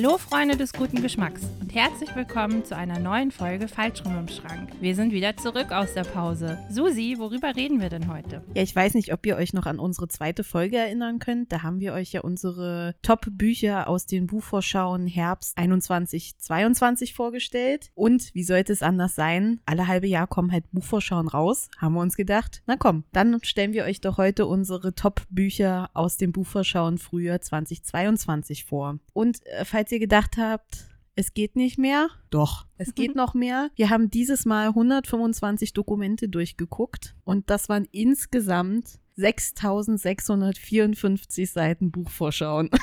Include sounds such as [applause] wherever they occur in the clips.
Hallo Freunde des guten Geschmacks herzlich willkommen zu einer neuen Folge Falschrum im Schrank. Wir sind wieder zurück aus der Pause. Susi, worüber reden wir denn heute? Ja, ich weiß nicht, ob ihr euch noch an unsere zweite Folge erinnern könnt. Da haben wir euch ja unsere Top-Bücher aus den Buchvorschauen Herbst 21, 22 vorgestellt. Und wie sollte es anders sein? Alle halbe Jahr kommen halt Buchvorschauen raus. Haben wir uns gedacht, na komm, dann stellen wir euch doch heute unsere Top-Bücher aus den Buchvorschauen Frühjahr 2022 vor. Und äh, falls ihr gedacht habt, es geht nicht mehr. Doch, es geht noch mehr. Wir haben dieses Mal 125 Dokumente durchgeguckt und das waren insgesamt 6654 Seiten Buchvorschauen. [laughs]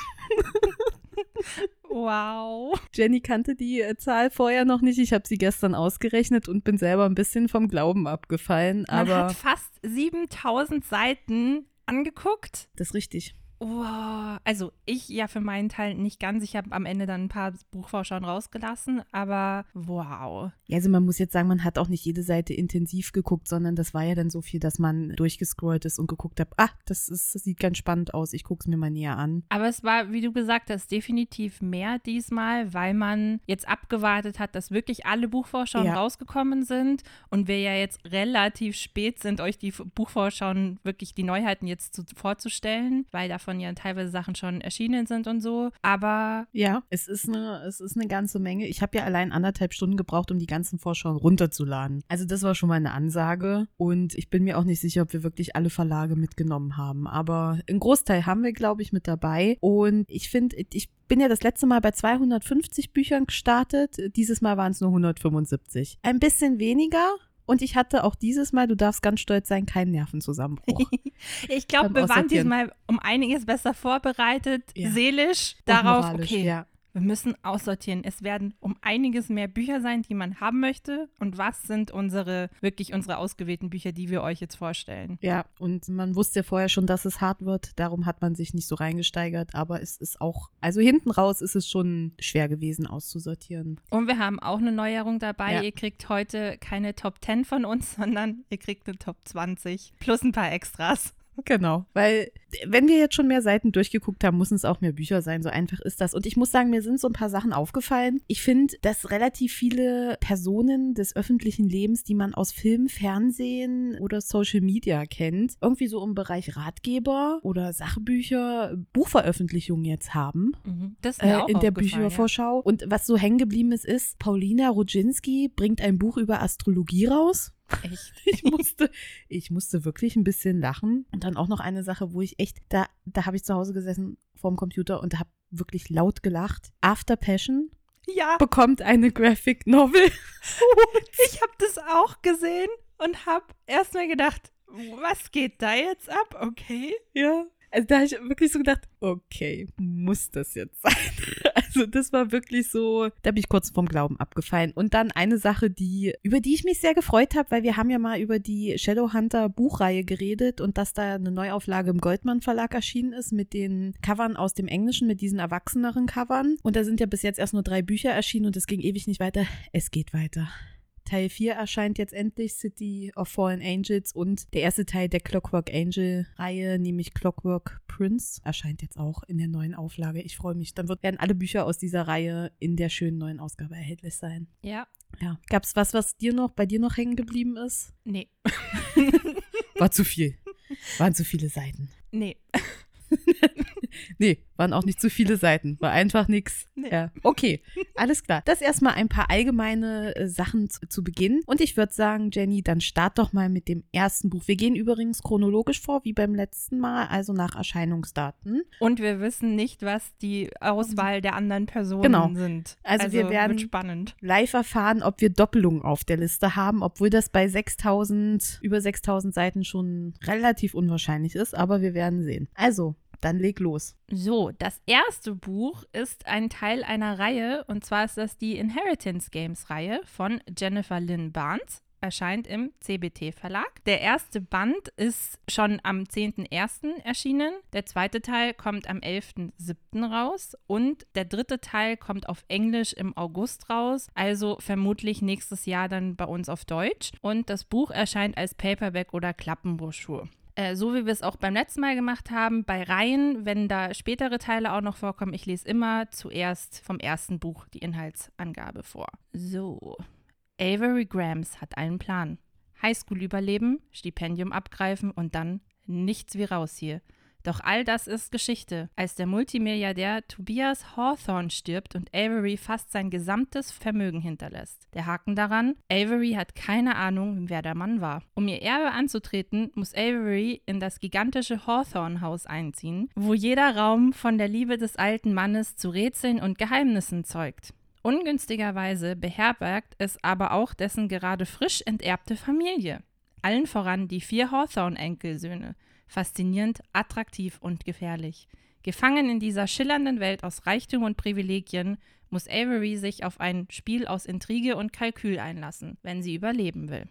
Wow. Jenny kannte die äh, Zahl vorher noch nicht. Ich habe sie gestern ausgerechnet und bin selber ein bisschen vom Glauben abgefallen. Man aber hat fast 7000 Seiten angeguckt. das ist richtig. Wow. Also ich ja für meinen Teil nicht ganz. Ich habe am Ende dann ein paar Buchvorschauen rausgelassen, aber wow. Ja, also man muss jetzt sagen, man hat auch nicht jede Seite intensiv geguckt, sondern das war ja dann so viel, dass man durchgescrollt ist und geguckt hat, ah, das, ist, das sieht ganz spannend aus, ich gucke es mir mal näher an. Aber es war, wie du gesagt hast, definitiv mehr diesmal, weil man jetzt abgewartet hat, dass wirklich alle Buchvorschauen Ja. rausgekommen sind und wir ja jetzt relativ spät sind, euch die Buchvorschauen wirklich die Neuheiten jetzt zu, vorzustellen, weil davon ja teilweise Sachen schon erschienen sind und so. Aber Ja, es ist eine, es ist eine ganze Menge. Ich habe ja allein anderthalb Stunden gebraucht, um die ganzen Vorschauen runterzuladen. Also das war schon mal eine Ansage. Und ich bin mir auch nicht sicher, ob wir wirklich alle Verlage mitgenommen haben. Aber einen Großteil haben wir, glaube ich, mit dabei. Und ich finde, ich bin ja das letzte Mal bei 250 Büchern gestartet. Dieses Mal waren es nur 175. Ein bisschen weniger. Und ich hatte auch dieses Mal, du darfst ganz stolz sein, keinen Nervenzusammenbruch. [laughs] ich glaube, wir waren diesmal um einiges besser vorbereitet, Ja. seelisch, Und darauf, okay, Ja. Wir müssen aussortieren. Es werden um einiges mehr Bücher sein, die man haben möchte. Und was sind unsere, wirklich unsere ausgewählten Bücher, die wir euch jetzt vorstellen? Ja, und man wusste ja vorher schon, dass es hart wird. Darum hat man sich nicht so reingesteigert. Aber es ist auch, also hinten raus ist es schon schwer gewesen auszusortieren. Und wir haben auch eine Neuerung dabei. Ja. Ihr kriegt heute keine Top 10 von uns, [laughs] sondern ihr kriegt eine Top 20 plus ein paar Extras. Genau. Weil, wenn wir jetzt schon mehr Seiten durchgeguckt haben, müssen es auch mehr Bücher sein. So einfach ist das. Und ich muss sagen, mir sind so ein paar Sachen aufgefallen. Ich finde, dass relativ viele Personen des öffentlichen Lebens, die man aus Film, Fernsehen oder Social Media kennt, irgendwie so im Bereich Ratgeber oder Sachbücher, Buchveröffentlichungen jetzt haben. Das ist äh, auch in der Büchervorschau. Und was so hängen geblieben ist, ist, Paulina Rodzinski bringt ein Buch über Astrologie raus. Ja. Echt. [laughs] Ich musste, ich musste wirklich ein bisschen lachen. Und dann auch noch eine Sache, wo ich echt, da, da habe ich zu Hause gesessen vorm Computer und habe wirklich laut gelacht. After Passion Ja, bekommt eine Graphic Novel. [laughs] ich [laughs] habe das auch gesehen und habe erstmal gedacht, was geht da jetzt ab? Okay. Ja. Also da habe ich wirklich so gedacht, okay, muss das jetzt sein? [laughs] Also das war wirklich so, da bin ich kurz vom Glauben abgefallen. Und dann eine Sache, die, über die ich mich sehr gefreut habe, weil wir haben ja mal über die Shadowhunter Buchreihe geredet und dass da eine Neuauflage im Goldmann Verlag erschienen ist mit den Covern aus dem Englischen, mit diesen erwachseneren Covern. Und da sind ja bis jetzt erst nur drei Bücher erschienen und es ging ewig nicht weiter. Es geht weiter. Teil 4 erscheint jetzt endlich, City of Fallen Angels und der erste Teil der Clockwork Angel Reihe, nämlich Clockwork Prince, erscheint jetzt auch in der neuen Auflage. Ich freue mich. Dann werden alle Bücher aus dieser Reihe in der schönen neuen Ausgabe erhältlich sein. Ja. Ja. Gab es was, was dir noch, bei dir noch hängen geblieben ist? Nee. [laughs] War zu viel. Waren zu viele Seiten. Nee. [laughs] Nee, waren auch nicht zu viele Seiten. War einfach nix. [laughs] Nee. Ja. Okay, alles klar. Das erstmal ein paar allgemeine äh, Sachen zu, zu Beginn. Und ich würde sagen, Jenny, dann start doch mal mit dem ersten Buch. Wir gehen übrigens chronologisch vor, wie beim letzten Mal, also nach Erscheinungsdaten. Und wir wissen nicht, was die Auswahl der anderen Personen Genau. sind. Also wir werden- spannend. Live erfahren, ob wir Doppelungen auf der Liste haben, obwohl das bei 6000, über 6000 Seiten schon relativ unwahrscheinlich ist, aber wir werden sehen. Also, dann leg los. So, das erste Buch ist ein Teil einer Reihe und zwar ist das die Inheritance Games Reihe von Jennifer Lynn Barnes. Erscheint im CBT Verlag. Der erste Band ist schon am 10.01. erschienen. Der zweite Teil kommt am 11.07. raus. Und der dritte Teil kommt auf Englisch im August raus. Also vermutlich nächstes Jahr dann bei uns auf Deutsch. Und das Buch erscheint als Paperback oder Klappenbroschur. Äh, so wie wir es auch beim letzten Mal gemacht haben, bei Reihen, wenn da spätere Teile auch noch vorkommen, ich lese immer zuerst vom ersten Buch die Inhaltsangabe vor. So. Avery Grams hat einen Plan. Highschool überleben, Stipendium abgreifen und dann nichts wie raus hier. Doch all das ist Geschichte. Als der Multimilliardär Tobias Hawthorne stirbt und Avery fast sein gesamtes Vermögen hinterlässt. Der Haken daran, Avery hat keine Ahnung, wer der Mann war. Um ihr Erbe anzutreten, muss Avery in das gigantische Hawthorne-Haus einziehen, wo jeder Raum von der Liebe des alten Mannes zu Rätseln und Geheimnissen zeugt. Ungünstigerweise beherbergt es aber auch dessen gerade frisch enterbte Familie. Allen voran die vier Hawthorne-Enkelsöhne faszinierend, attraktiv und gefährlich. Gefangen in dieser schillernden Welt aus Reichtum und Privilegien muss Avery sich auf ein Spiel aus Intrige und Kalkül einlassen, wenn sie überleben will.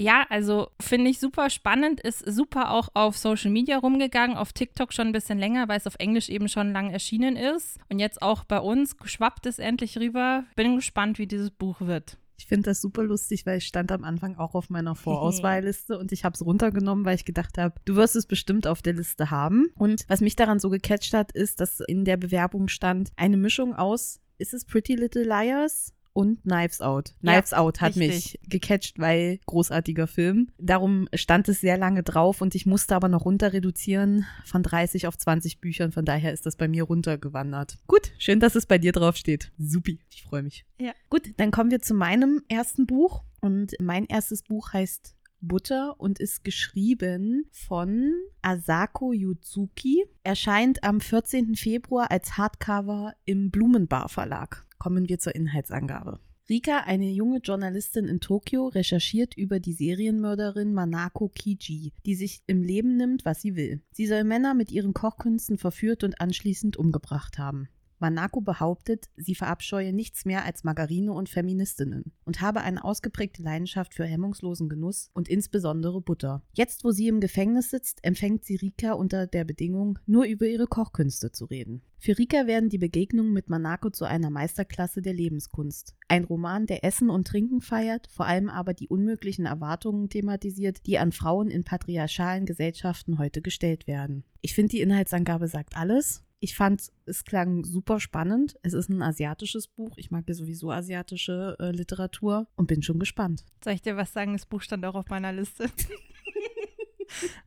Ja, also finde ich super spannend, ist super auch auf Social Media rumgegangen, auf TikTok schon ein bisschen länger, weil es auf Englisch eben schon lang erschienen ist. Und jetzt auch bei uns schwappt es endlich rüber. Bin gespannt, wie dieses Buch wird. Ich finde das super lustig, weil ich stand am Anfang auch auf meiner [laughs] Vorauswahlliste und ich habe es runtergenommen, weil ich gedacht habe, du wirst es bestimmt auf der Liste haben. Und was mich daran so gecatcht hat, ist, dass in der Bewerbung stand eine Mischung aus, ist es Pretty Little Liars? Und Knives Out. Knives ja, Out hat richtig. mich gecatcht, weil großartiger Film. Darum stand es sehr lange drauf und ich musste aber noch runter reduzieren von 30 auf 20 Büchern. Von daher ist das bei mir runtergewandert. Gut, schön, dass es bei dir drauf steht. Supi, ich freue mich. Ja. Gut, dann kommen wir zu meinem ersten Buch und mein erstes Buch heißt Butter und ist geschrieben von Asako Yuzuki. Erscheint am 14. Februar als Hardcover im Blumenbar Verlag. Kommen wir zur Inhaltsangabe. Rika, eine junge Journalistin in Tokio, recherchiert über die Serienmörderin Manako Kiji, die sich im Leben nimmt, was sie will. Sie soll Männer mit ihren Kochkünsten verführt und anschließend umgebracht haben. Manako behauptet, sie verabscheue nichts mehr als Margarine und Feministinnen und habe eine ausgeprägte Leidenschaft für hemmungslosen Genuss und insbesondere Butter. Jetzt, wo sie im Gefängnis sitzt, empfängt sie Rika unter der Bedingung, nur über ihre Kochkünste zu reden. Für Rika werden die Begegnungen mit Manako zu einer Meisterklasse der Lebenskunst. Ein Roman, der Essen und Trinken feiert, vor allem aber die unmöglichen Erwartungen thematisiert, die an Frauen in patriarchalen Gesellschaften heute gestellt werden. Ich finde, die Inhaltsangabe sagt alles. Ich fand, es klang super spannend. Es ist ein asiatisches Buch. Ich mag ja sowieso asiatische äh, Literatur und bin schon gespannt. Soll ich dir was sagen? Das Buch stand auch auf meiner Liste. [laughs]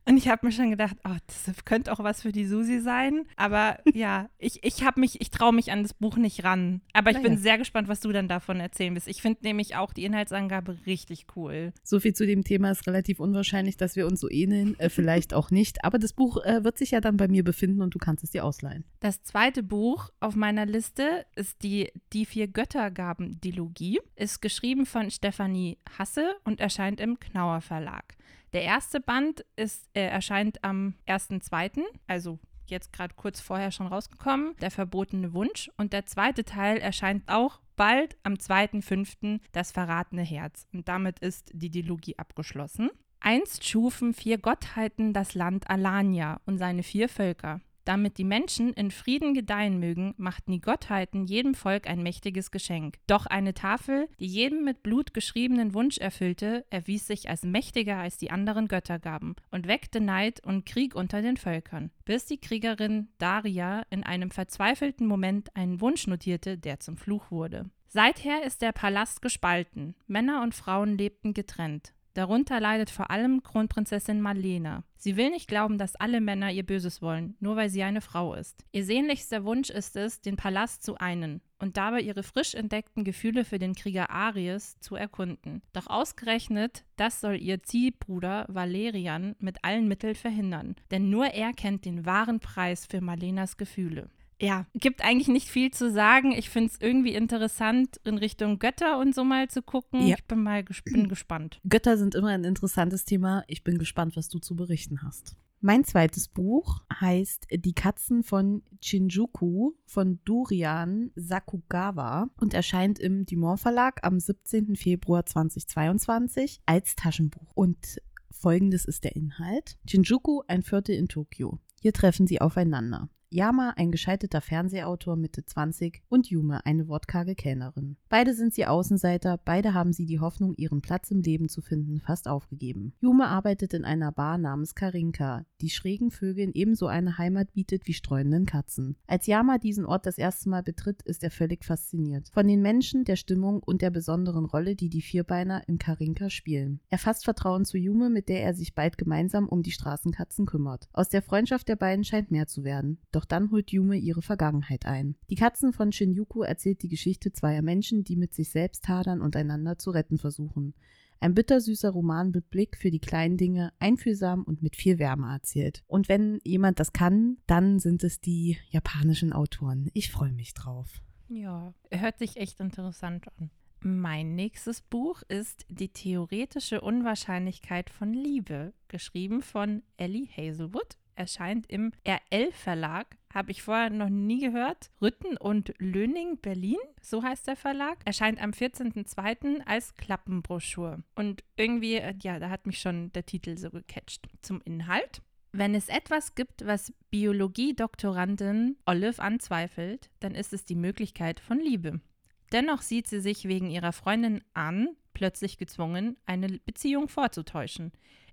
Und ich habe mir schon gedacht, oh, das könnte auch was für die Susi sein. Aber ja, ich, ich habe mich, ich traue mich an das Buch nicht ran. Aber ich naja. bin sehr gespannt, was du dann davon erzählen wirst. Ich finde nämlich auch die Inhaltsangabe richtig cool. So viel zu dem Thema ist relativ unwahrscheinlich, dass wir uns so ähneln. Äh, vielleicht auch nicht. Aber das Buch äh, wird sich ja dann bei mir befinden und du kannst es dir ausleihen. Das zweite Buch auf meiner Liste ist die Die vier Göttergaben-Dilogie. Ist geschrieben von Stefanie Hasse und erscheint im Knauer Verlag. Der erste Band ist, äh, erscheint am 1.2., also jetzt gerade kurz vorher schon rausgekommen, Der verbotene Wunsch. Und der zweite Teil erscheint auch bald am 2.5., Das verratene Herz. Und damit ist die Dilogie abgeschlossen. Einst schufen vier Gottheiten das Land Alania und seine vier Völker. Damit die Menschen in Frieden gedeihen mögen, machten die Gottheiten jedem Volk ein mächtiges Geschenk. Doch eine Tafel, die jedem mit Blut geschriebenen Wunsch erfüllte, erwies sich als mächtiger als die anderen Göttergaben und weckte Neid und Krieg unter den Völkern, bis die Kriegerin Daria in einem verzweifelten Moment einen Wunsch notierte, der zum Fluch wurde. Seither ist der Palast gespalten. Männer und Frauen lebten getrennt. Darunter leidet vor allem Kronprinzessin Marlene. Sie will nicht glauben, dass alle Männer ihr Böses wollen, nur weil sie eine Frau ist. Ihr sehnlichster Wunsch ist es, den Palast zu einen und dabei ihre frisch entdeckten Gefühle für den Krieger Aries zu erkunden. Doch ausgerechnet, das soll ihr Ziehbruder Valerian mit allen Mitteln verhindern, denn nur er kennt den wahren Preis für Marlenas Gefühle ja, gibt eigentlich nicht viel zu sagen. Ich finde es irgendwie interessant, in Richtung Götter und so mal zu gucken. Ja. Ich bin mal ges bin gespannt. Götter sind immer ein interessantes Thema. Ich bin gespannt, was du zu berichten hast. Mein zweites Buch heißt Die Katzen von Shinjuku von Durian Sakugawa und erscheint im Dumont Verlag am 17. Februar 2022 als Taschenbuch. Und folgendes ist der Inhalt. Shinjuku, ein Viertel in Tokio. Hier treffen sie aufeinander. Yama ein gescheiterter Fernsehautor Mitte 20 und Yume eine wortkarge Kellnerin. Beide sind sie Außenseiter, beide haben sie die Hoffnung, ihren Platz im Leben zu finden, fast aufgegeben. Yume arbeitet in einer Bar namens Karinka, die schrägen Vögeln ebenso eine Heimat bietet wie streunenden Katzen. Als Yama diesen Ort das erste Mal betritt, ist er völlig fasziniert. Von den Menschen, der Stimmung und der besonderen Rolle, die die Vierbeiner in Karinka spielen. Er fasst Vertrauen zu Yume, mit der er sich bald gemeinsam um die Straßenkatzen kümmert. Aus der Freundschaft der beiden scheint mehr zu werden. Doch dann holt Yume ihre Vergangenheit ein. Die Katzen von Shinjuku erzählt die Geschichte zweier Menschen, die mit sich selbst hadern und einander zu retten versuchen. Ein bittersüßer Roman mit Blick für die kleinen Dinge, einfühlsam und mit viel Wärme erzählt. Und wenn jemand das kann, dann sind es die japanischen Autoren. Ich freue mich drauf. Ja, hört sich echt interessant an. Mein nächstes Buch ist Die theoretische Unwahrscheinlichkeit von Liebe, geschrieben von Ellie Hazelwood erscheint im RL-Verlag. Habe ich vorher noch nie gehört. Rütten und Löning, Berlin, so heißt der Verlag. Erscheint am 14.02. als Klappenbroschur. Und irgendwie, äh, ja, da hat mich schon der Titel so gecatcht. Zum Inhalt. Wenn es etwas gibt, was Biologie-Doktorandin Olive anzweifelt, dann ist es die Möglichkeit von Liebe. Dennoch sieht sie sich wegen ihrer Freundin an plötzlich gezwungen, eine Beziehung vorzutäuschen.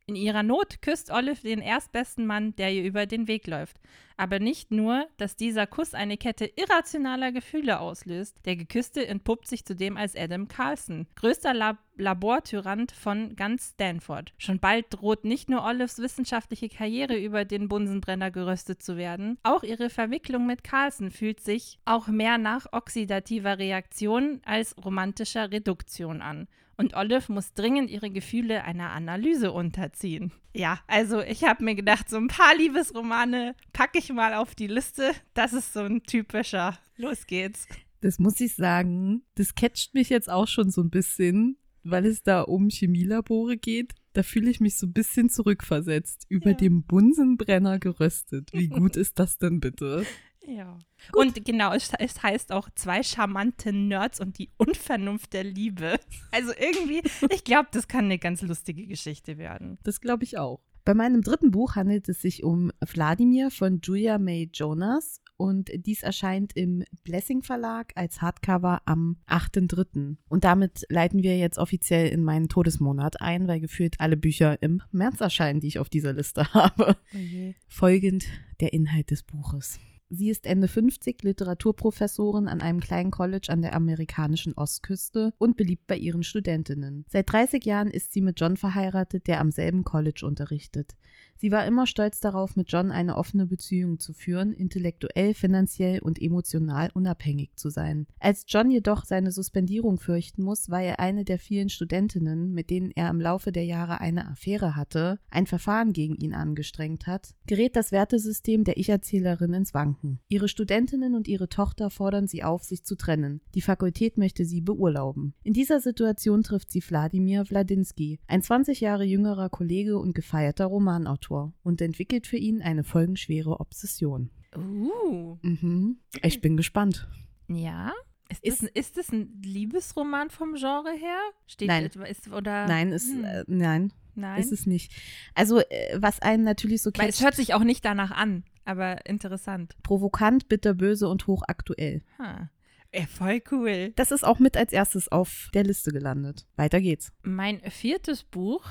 In ihrer Not küsst Olive den erstbesten Mann, der ihr über den Weg läuft. Aber nicht nur, dass dieser Kuss eine Kette irrationaler Gefühle auslöst. Der Geküsste entpuppt sich zudem als Adam Carlson, größter Lab Labortyrant von ganz Stanford. Schon bald droht nicht nur Olives wissenschaftliche Karriere über den Bunsenbrenner geröstet zu werden, auch ihre Verwicklung mit Carlson fühlt sich auch mehr nach oxidativer Reaktion als romantischer Reduktion an und Olive muss dringend ihre Gefühle einer Analyse unterziehen. Ja, also ich habe mir gedacht, so ein paar Liebesromane packe ich mal auf die Liste. Das ist so ein typischer. Los geht's. Das muss ich sagen, das catcht mich jetzt auch schon so ein bisschen, weil es da um Chemielabore geht. Da fühle ich mich so ein bisschen zurückversetzt. Über ja. dem Bunsenbrenner geröstet. Wie gut [laughs] ist das denn bitte? Ja. Gut. Und genau, es, es, heißt auch zwei charmante Nerds und die Unvernunft der Liebe. [laughs] Also irgendwie, ich glaube, das kann eine ganz lustige Geschichte werden. Das glaube ich auch. Bei meinem dritten Buch handelt es sich um Wladimir von Julia May Jonas und dies erscheint im Blessing Verlag als Hardcover am 8.3. Und damit leiten wir jetzt offiziell in meinen Todesmonat ein, weil gefühlt alle Bücher im März erscheinen, die ich auf dieser Liste [laughs] habe. Okay. Folgend der Inhalt des Buches. Sie ist Ende 50, Literaturprofessorin an einem kleinen College an der amerikanischen Ostküste und beliebt bei ihren Studentinnen. Seit 30 Jahren ist sie mit John verheiratet, der am selben College unterrichtet. Sie war immer stolz darauf, mit John eine offene Beziehung zu führen, intellektuell, finanziell und emotional unabhängig zu sein. Als John jedoch seine Suspendierung fürchten muss, weil er eine der vielen Studentinnen, mit denen er im Laufe der Jahre eine Affäre hatte, ein Verfahren gegen ihn angestrengt hat, gerät das Wertesystem der Ich-Erzählerin ins Wanken. Ihre Studentinnen und ihre Tochter fordern sie auf, sich zu trennen. Die Fakultät möchte sie beurlauben. In dieser Situation trifft sie Wladimir Wladinsky, ein 20 Jahre jüngerer Kollege und gefeierter Romanautor. Autor und entwickelt für ihn eine folgenschwere Obsession. Uh. Mhm. Ich bin gespannt. Ja. Ist, ist, das, ist das ein Liebesroman vom Genre her? Steht nein. Ist, oder, nein, ist, hm. äh, nein. Nein. Ist es nicht. Also, äh, was einen natürlich so kennt. Es hört sich auch nicht danach an, aber interessant. Provokant, bitterböse und hochaktuell. Ha. Ja, voll cool. Das ist auch mit als erstes auf der Liste gelandet. Weiter geht's. Mein viertes Buch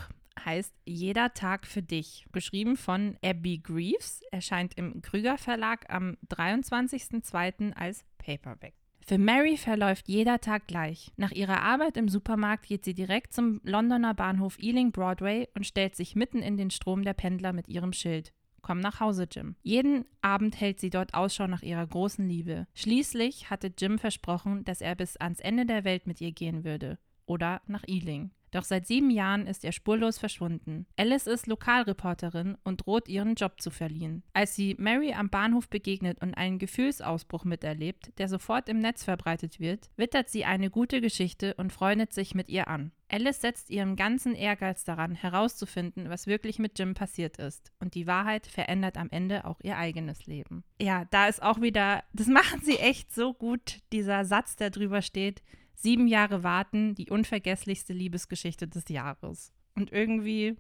heißt Jeder Tag für dich. Geschrieben von Abby Greaves, erscheint im Krüger Verlag am 23.02. als Paperback. Für Mary verläuft jeder Tag gleich. Nach ihrer Arbeit im Supermarkt geht sie direkt zum Londoner Bahnhof Ealing Broadway und stellt sich mitten in den Strom der Pendler mit ihrem Schild. Komm nach Hause, Jim. Jeden Abend hält sie dort Ausschau nach ihrer großen Liebe. Schließlich hatte Jim versprochen, dass er bis ans Ende der Welt mit ihr gehen würde. Oder nach Ealing. Doch seit sieben Jahren ist er spurlos verschwunden. Alice ist Lokalreporterin und droht ihren Job zu verlieren. Als sie Mary am Bahnhof begegnet und einen Gefühlsausbruch miterlebt, der sofort im Netz verbreitet wird, wittert sie eine gute Geschichte und freundet sich mit ihr an. Alice setzt ihren ganzen Ehrgeiz daran, herauszufinden, was wirklich mit Jim passiert ist. Und die Wahrheit verändert am Ende auch ihr eigenes Leben. Ja, da ist auch wieder, das [laughs] machen sie echt so gut, dieser Satz, der drüber steht. Sieben Jahre warten, die unvergesslichste Liebesgeschichte des Jahres. Und irgendwie,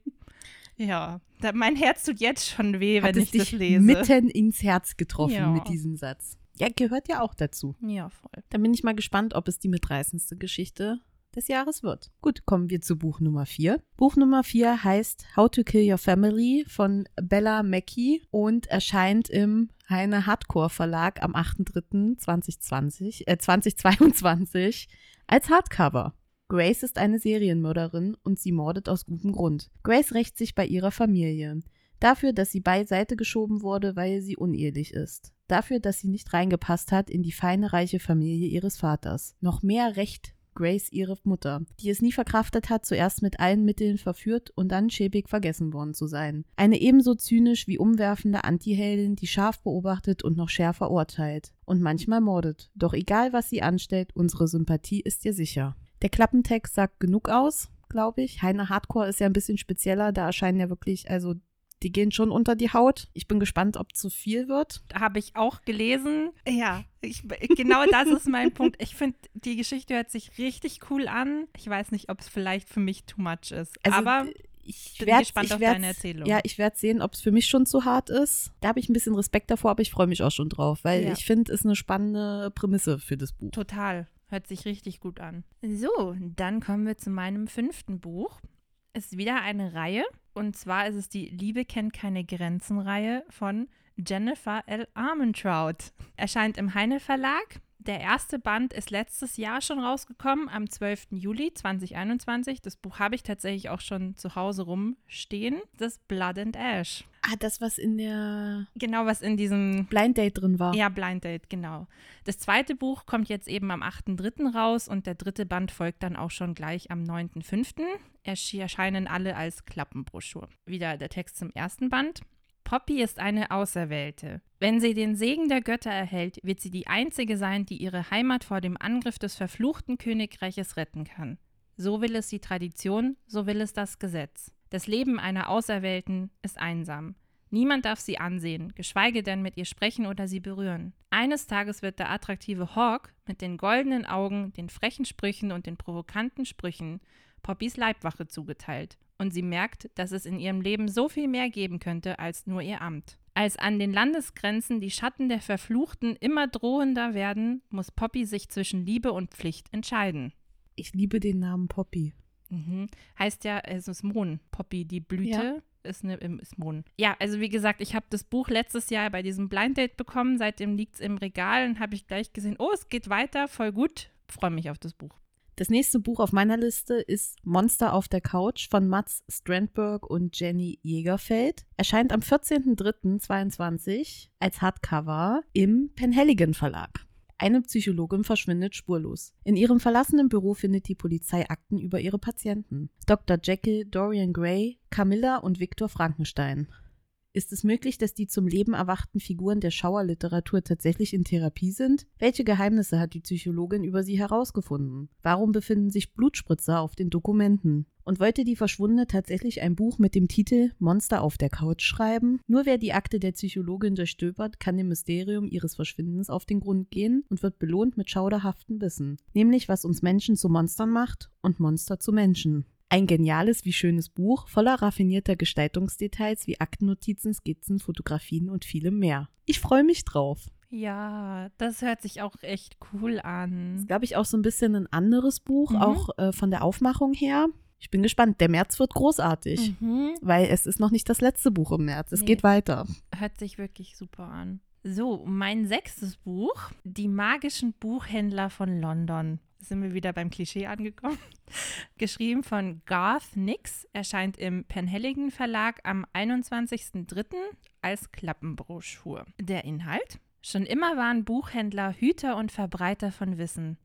Ja, da, mein Herz tut jetzt schon weh, Hat wenn es ich das dich lese. mitten ins Herz getroffen Ja. mit diesem Satz. Ja, gehört ja auch dazu. ja, voll. Dann bin ich mal gespannt, ob es die mitreißendste Geschichte des Jahres wird. Gut, kommen wir zu Buch Nummer 4. Buch Nummer 4 heißt How to Kill Your Family von Bella Mackey und erscheint im Heine Hardcore Verlag am 8.3.2020, äh, 2022 als Hardcover. Grace ist eine Serienmörderin und sie mordet aus gutem Grund. Grace rächt sich bei ihrer Familie. Dafür, dass sie beiseite geschoben wurde, weil sie unehelich ist. Dafür, dass sie nicht reingepasst hat in die feine, reiche Familie ihres Vaters. Noch mehr rächt Grace ihre Mutter, die es nie verkraftet hat, zuerst mit allen Mitteln verführt und dann schäbig vergessen worden zu sein. Eine ebenso zynisch wie umwerfende Antiheldin, die scharf beobachtet und noch schärfer urteilt. Und manchmal mordet. Doch egal, was sie anstellt, unsere Sympathie ist ihr sicher. Der Klappentext sagt genug aus, glaube ich. Heine Hardcore ist ja ein bisschen spezieller, da erscheinen ja wirklich, also die gehen schon unter die Haut. Ich bin gespannt, ob zu viel wird. Habe ich auch gelesen. Ja, ich, genau das ist mein [laughs] Punkt. Ich finde, die Geschichte hört sich richtig cool an. Ich weiß nicht, ob es vielleicht für mich too much ist. Also, Aber ich bin gespannt ich auf deine Erzählung. Ja, ich werde sehen, ob es für mich schon zu hart ist. Da habe ich ein bisschen Respekt davor, aber ich freue mich auch schon drauf, weil Ja. ich finde, es ist eine spannende Prämisse für das Buch. Total. Hört sich richtig gut an. So, dann kommen wir zu meinem fünften Buch. Ist wieder eine Reihe. Und zwar ist es die Liebe kennt keine Grenzen-Reihe von Jennifer L. Armentrout. Erscheint im Heine Verlag. Der erste Band ist letztes Jahr schon rausgekommen, am 12. Juli 2021. Das Buch habe ich tatsächlich auch schon zu Hause rumstehen. Das Blood and Ash. Ah, das, was in der Genau, was in diesem Blind Date drin war. ja, Blind Date, genau. Das zweite Buch kommt jetzt eben am 8.3. raus und der dritte Band folgt dann auch schon gleich am 9.5. Ersch- erscheinen alle als Klappenbroschur. Wieder der Text zum ersten Band. Poppy ist eine Auserwählte. Wenn sie den Segen der Götter erhält, wird sie die einzige sein, die ihre Heimat vor dem Angriff des verfluchten Königreiches retten kann. So will es die Tradition, so will es das Gesetz. Das Leben einer Auserwählten ist einsam. Niemand darf sie ansehen, geschweige denn mit ihr sprechen oder sie berühren. Eines Tages wird der attraktive Hawk mit den goldenen Augen, den frechen Sprüchen und den provokanten Sprüchen Poppys Leibwache zugeteilt. Und sie merkt, dass es in ihrem Leben so viel mehr geben könnte als nur ihr Amt. Als an den Landesgrenzen die Schatten der Verfluchten immer drohender werden, muss Poppy sich zwischen Liebe und Pflicht entscheiden. Ich liebe den Namen Poppy. Mhm. Heißt ja, es ist Mohn. Poppy, die Blüte. Ja. Ist, eine, ist Mohn. Ja, also wie gesagt, ich habe das Buch letztes Jahr bei diesem Blind Date bekommen. Seitdem liegt es im Regal und habe ich gleich gesehen, oh, es geht weiter, voll gut. Freue mich auf das Buch. Das nächste Buch auf meiner Liste ist Monster auf der Couch von Mats Strandberg und Jenny Jägerfeld. Erscheint am 14.03.22 als Hardcover im Penhaligon Verlag. Eine Psychologin verschwindet spurlos. In ihrem verlassenen Büro findet die Polizei Akten über ihre Patienten. Dr. Jekyll, Dorian Gray, Camilla und Viktor Frankenstein. Ist es möglich, dass die zum Leben erwachten Figuren der Schauerliteratur tatsächlich in Therapie sind? Welche Geheimnisse hat die Psychologin über sie herausgefunden? Warum befinden sich Blutspritzer auf den Dokumenten? Und wollte die Verschwundene tatsächlich ein Buch mit dem Titel Monster auf der Couch schreiben? Nur wer die Akte der Psychologin durchstöbert, kann dem Mysterium ihres Verschwindens auf den Grund gehen und wird belohnt mit schauderhaftem Wissen. Nämlich, was uns Menschen zu Monstern macht und Monster zu Menschen. Ein geniales wie schönes Buch voller raffinierter Gestaltungsdetails wie Aktennotizen, Skizzen, Fotografien und vielem mehr. Ich freue mich drauf. Ja, das hört sich auch echt cool an. Ist, glaube ich, auch so ein bisschen ein anderes Buch, Mhm. auch äh, von der Aufmachung her. Ich bin gespannt. Der März wird großartig, Mhm. weil es ist noch nicht das letzte Buch im März. Es Nee. geht weiter. Hört sich wirklich super an. So, mein sechstes Buch, Die magischen Buchhändler von London. Sind wir wieder beim Klischee angekommen. [laughs] Geschrieben von Garth Nix, erscheint im Penhaligon Verlag am 21.03. als Klappenbroschur. Der Inhalt? Schon immer waren Buchhändler Hüter und Verbreiter von Wissen.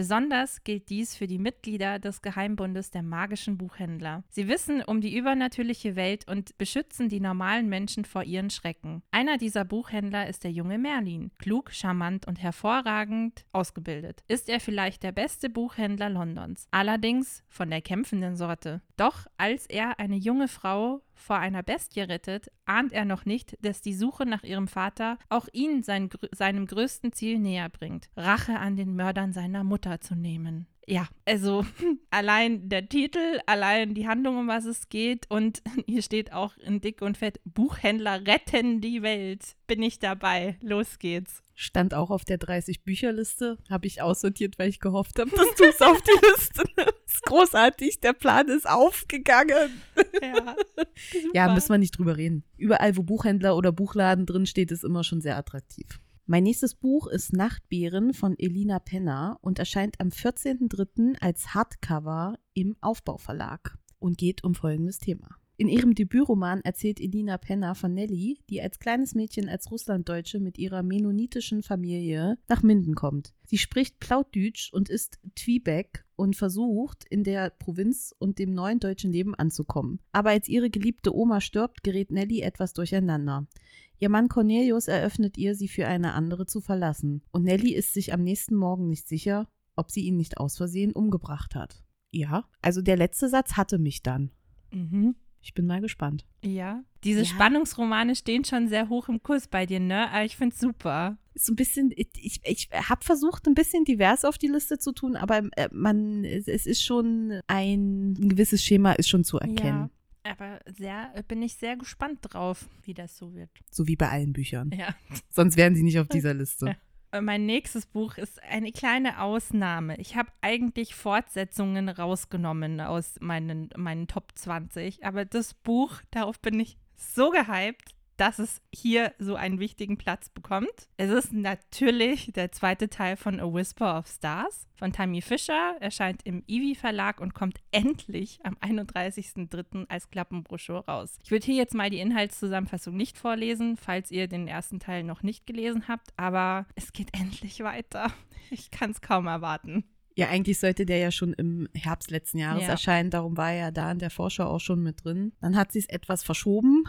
Besonders gilt dies für die Mitglieder des Geheimbundes der magischen Buchhändler. Sie wissen um die übernatürliche Welt und beschützen die normalen Menschen vor ihren Schrecken. Einer dieser Buchhändler ist der junge Merlin. Klug, charmant und hervorragend ausgebildet. Ist er vielleicht der beste Buchhändler Londons. Allerdings von der kämpfenden Sorte. Doch als er eine junge Frau vor einer Bestie rettet, ahnt er noch nicht, dass die Suche nach ihrem Vater auch ihn sein, seinem größten Ziel näher bringt, Rache an den Mördern seiner Mutter zu nehmen. Ja, also [laughs] allein der Titel, allein die Handlung, um was es geht und [laughs] hier steht auch in dick und fett, Buchhändler retten die Welt. Bin ich dabei. Los geht's. Stand auch auf der 30-Bücher-Liste. Habe ich aussortiert, weil ich gehofft habe, dass du es auf die Liste nimmst. Großartig, der Plan ist aufgegangen. Ja, [laughs] Ja, müssen wir nicht drüber reden. Überall, wo Buchhändler oder Buchladen drin steht, ist immer schon sehr attraktiv. Mein nächstes Buch ist Nachtbeeren von Elina Penner und erscheint am 14.03. als Hardcover im Aufbauverlag und geht um folgendes Thema. In ihrem Debütroman erzählt Elina Penner von Nelly, die als kleines Mädchen als Russlanddeutsche mit ihrer mennonitischen Familie nach Minden kommt. Sie spricht Plautdütsch und ist Twiebek und versucht, in der Provinz und dem neuen deutschen Leben anzukommen. Aber als ihre geliebte Oma stirbt, gerät Nelly etwas durcheinander. Ihr Mann Cornelius eröffnet ihr, sie für eine andere zu verlassen. Und Nelly ist sich am nächsten Morgen nicht sicher, ob sie ihn nicht aus Versehen umgebracht hat. Ja, also der letzte Satz hatte mich dann. Mhm. Ich bin mal gespannt. Ja. Diese Ja. Spannungsromane stehen schon sehr hoch im Kurs bei dir, ne? Aber ich find's super. So ein bisschen, ich, ich, habe versucht, ein bisschen divers auf die Liste zu tun, aber äh, man, es es ist schon ein, ein gewisses Schema ist schon zu erkennen. Ja. Aber sehr, bin ich sehr gespannt drauf, wie das so wird. So wie bei allen Büchern. Ja. Sonst wären sie nicht auf dieser Liste. [laughs] Ja. Äh, Mein nächstes Buch ist eine kleine Ausnahme. Ich habe eigentlich Fortsetzungen rausgenommen aus meinen, meinen Top 20, aber das Buch, darauf bin ich so gehypt, dass es hier so einen wichtigen Platz bekommt. Es ist natürlich der zweite Teil von A Whisper of Stars von Tammy Fischer, erscheint im Ivi Verlag und kommt endlich am 31.03. als Klappenbroschur raus. Ich würde hier jetzt mal die Inhaltszusammenfassung nicht vorlesen, falls ihr den ersten Teil noch nicht gelesen habt, aber es geht endlich weiter. [laughs] Ich kann es kaum erwarten. Ja, eigentlich sollte der ja schon im Herbst letzten Jahres Ja. erscheinen. Darum war er ja da in der Vorschau auch schon mit drin. Dann hat sie es etwas verschoben.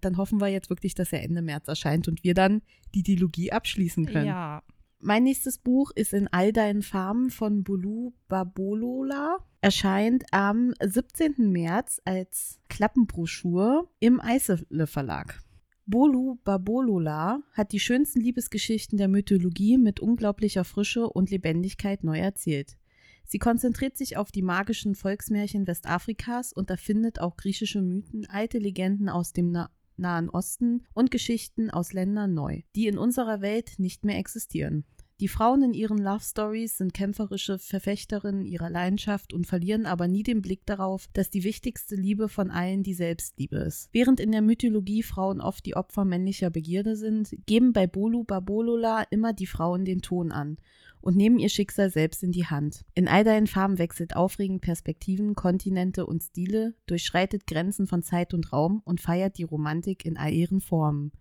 Dann hoffen wir jetzt wirklich, dass er Ende März erscheint und wir dann die Dilogie abschließen können. Ja, Mein nächstes Buch ist in all deinen Farben von Bulu Babolola. Erscheint am 17. März als Klappenbroschur im Eisele Verlag. Bolu Babolola hat die schönsten Liebesgeschichten der Mythologie mit unglaublicher Frische und Lebendigkeit neu erzählt. Sie konzentriert sich auf die magischen Volksmärchen Westafrikas und erfindet auch griechische Mythen, alte Legenden aus dem Na Nahen Osten und Geschichten aus Ländern neu, die in unserer Welt nicht mehr existieren. Die Frauen in ihren Love Stories sind kämpferische Verfechterinnen ihrer Leidenschaft und verlieren aber nie den Blick darauf, dass die wichtigste Liebe von allen die Selbstliebe ist. Während in der Mythologie Frauen oft die Opfer männlicher Begierde sind, geben bei Bolu Babolola immer die Frauen den Ton an und nehmen ihr Schicksal selbst in die Hand. In all deinen Farben wechselt aufregend Perspektiven, Kontinente und Stile, durchschreitet Grenzen von Zeit und Raum und feiert die Romantik in all ihren Formen.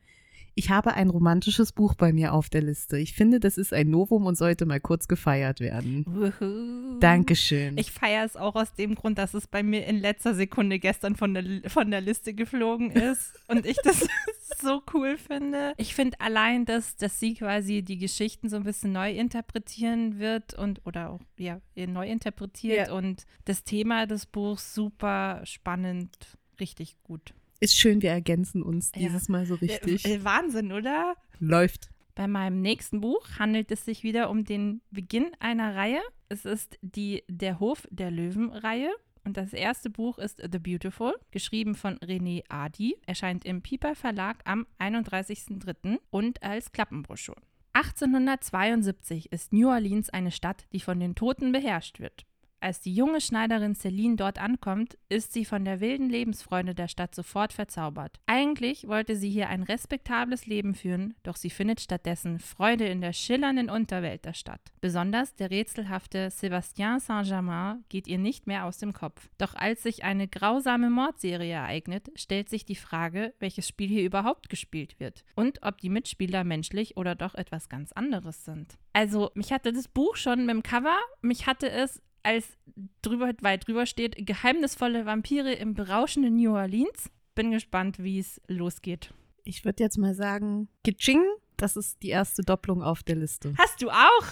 Ich habe ein romantisches Buch bei mir auf der Liste. Ich finde, das ist ein Novum und sollte mal kurz gefeiert werden. Wuhu. Dankeschön. Ich feiere es auch aus dem Grund, dass es bei mir in letzter Sekunde gestern von der, von der Liste geflogen ist [laughs] und ich das [laughs] so cool finde. Ich finde allein, dass, dass sie quasi die Geschichten so ein bisschen neu interpretieren wird und oder auch ja, neu interpretiert Ja. und das Thema des Buchs super spannend, richtig gut. Ist schön, wir ergänzen uns Ja. dieses Mal so richtig. Äh, äh, Wahnsinn, oder? Läuft. Bei meinem nächsten Buch handelt es sich wieder um den Beginn einer Reihe. Es ist die Der Hof der Löwen-Reihe. Und das erste Buch ist The Beautiful, geschrieben von René Adi, erscheint im Piper Verlag am 31.03. und als Klappenbroschur. 1872 ist New Orleans eine Stadt, die von den Toten beherrscht wird. Als die junge Schneiderin Celine dort ankommt, ist sie von der wilden Lebensfreude der Stadt sofort verzaubert. Eigentlich wollte sie hier ein respektables Leben führen, doch sie findet stattdessen Freude in der schillernden Unterwelt der Stadt. Besonders der rätselhafte Sébastien Saint-Germain geht ihr nicht mehr aus dem Kopf. Doch als sich eine grausame Mordserie ereignet, stellt sich die Frage, welches Spiel hier überhaupt gespielt wird und ob die Mitspieler menschlich oder doch etwas ganz anderes sind. Also, mich hatte das Buch schon mit dem Cover, mich hatte es als drüber, weit drüber steht, geheimnisvolle Vampire im berauschenden New Orleans. Bin gespannt, wie es losgeht. Ich würde jetzt mal sagen, Kitsching, das ist die erste Doppelung auf der Liste. Hast du auch?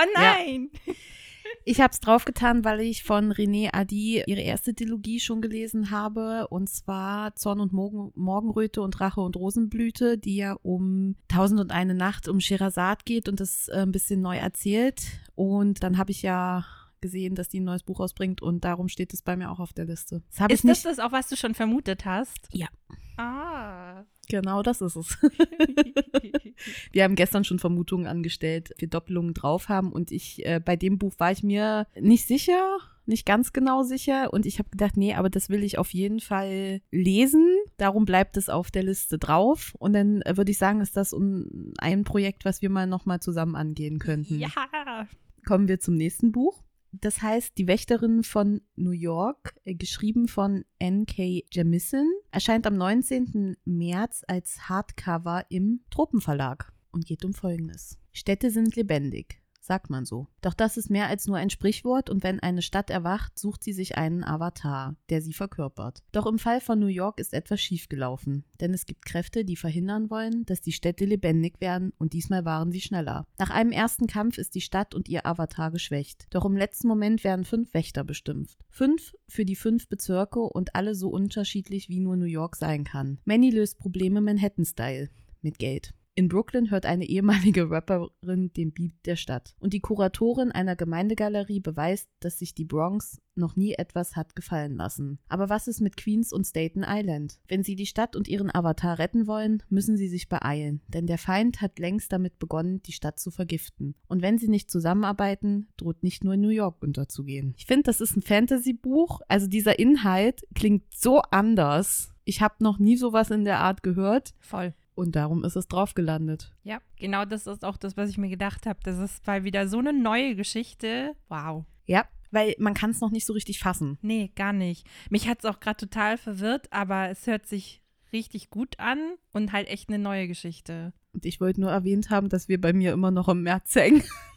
Oh nein! [laughs] Ich habe es draufgetan, weil ich von René Adi ihre erste Dilogie schon gelesen habe, und zwar Zorn und Morgen, Morgenröte und Rache und Rosenblüte, die ja um Tausend und eine Nacht um Scheherazade geht und das äh, ein bisschen neu erzählt. Und dann habe ich ja gesehen, dass die ein neues Buch rausbringt und darum steht es bei mir auch auf der Liste. Das Ist das das auch, was du schon vermutet hast? Ja. Ah. Genau, das ist es. [laughs] [laughs] Wir haben gestern schon Vermutungen angestellt, wir Doppelungen drauf haben und ich äh, bei dem Buch war ich mir nicht sicher, nicht ganz genau sicher und ich habe gedacht, nee, aber das will ich auf jeden Fall lesen. Darum bleibt es auf der Liste drauf und dann äh, würde ich sagen, ist das ein Projekt, was wir mal noch mal zusammen angehen könnten. Ja. Kommen wir zum nächsten Buch. Das heißt Die Wächterin von New York, äh, geschrieben von N.K. Jemisin, erscheint am 19. März als Hardcover im Tropenverlag und geht um Folgendes. Städte sind lebendig, sagt man so. Doch das ist mehr als nur ein Sprichwort und wenn eine Stadt erwacht, sucht sie sich einen Avatar, der sie verkörpert. Doch im Fall von New York ist etwas schiefgelaufen, denn es gibt Kräfte, die verhindern wollen, dass die Städte lebendig werden und diesmal waren sie schneller. Nach einem ersten Kampf ist die Stadt und ihr Avatar geschwächt. Doch im letzten Moment werden fünf Wächter bestimmt. Fünf für die fünf Bezirke und alle so unterschiedlich wie nur New York sein kann. Manny löst Probleme Manhattan-Style mit Geld. In Brooklyn hört eine ehemalige Rapperin den Beat der Stadt. Und die Kuratorin einer Gemeindegalerie beweist, dass sich die Bronx noch nie etwas hat gefallen lassen. Aber was ist mit Queens und Staten Island? Wenn sie die Stadt und ihren Avatar retten wollen, müssen sie sich beeilen, denn der Feind hat längst damit begonnen, die Stadt zu vergiften. Und wenn sie nicht zusammenarbeiten, droht nicht nur New York unterzugehen. Ich finde, das ist ein Fantasy-Buch. Also dieser Inhalt klingt so anders. Ich habe noch nie sowas in der Art gehört. Voll. Und darum ist es drauf gelandet. Ja, genau das ist auch das, was ich mir gedacht habe. Das ist mal wieder so eine neue Geschichte. Wow. Ja, weil man kann es noch nicht so richtig fassen. Nee, gar nicht. Mich hat es auch gerade total verwirrt, aber es hört sich richtig gut an und halt echt eine neue Geschichte. Und ich wollte nur erwähnt haben, dass wir bei mir immer noch im März hängen. [laughs]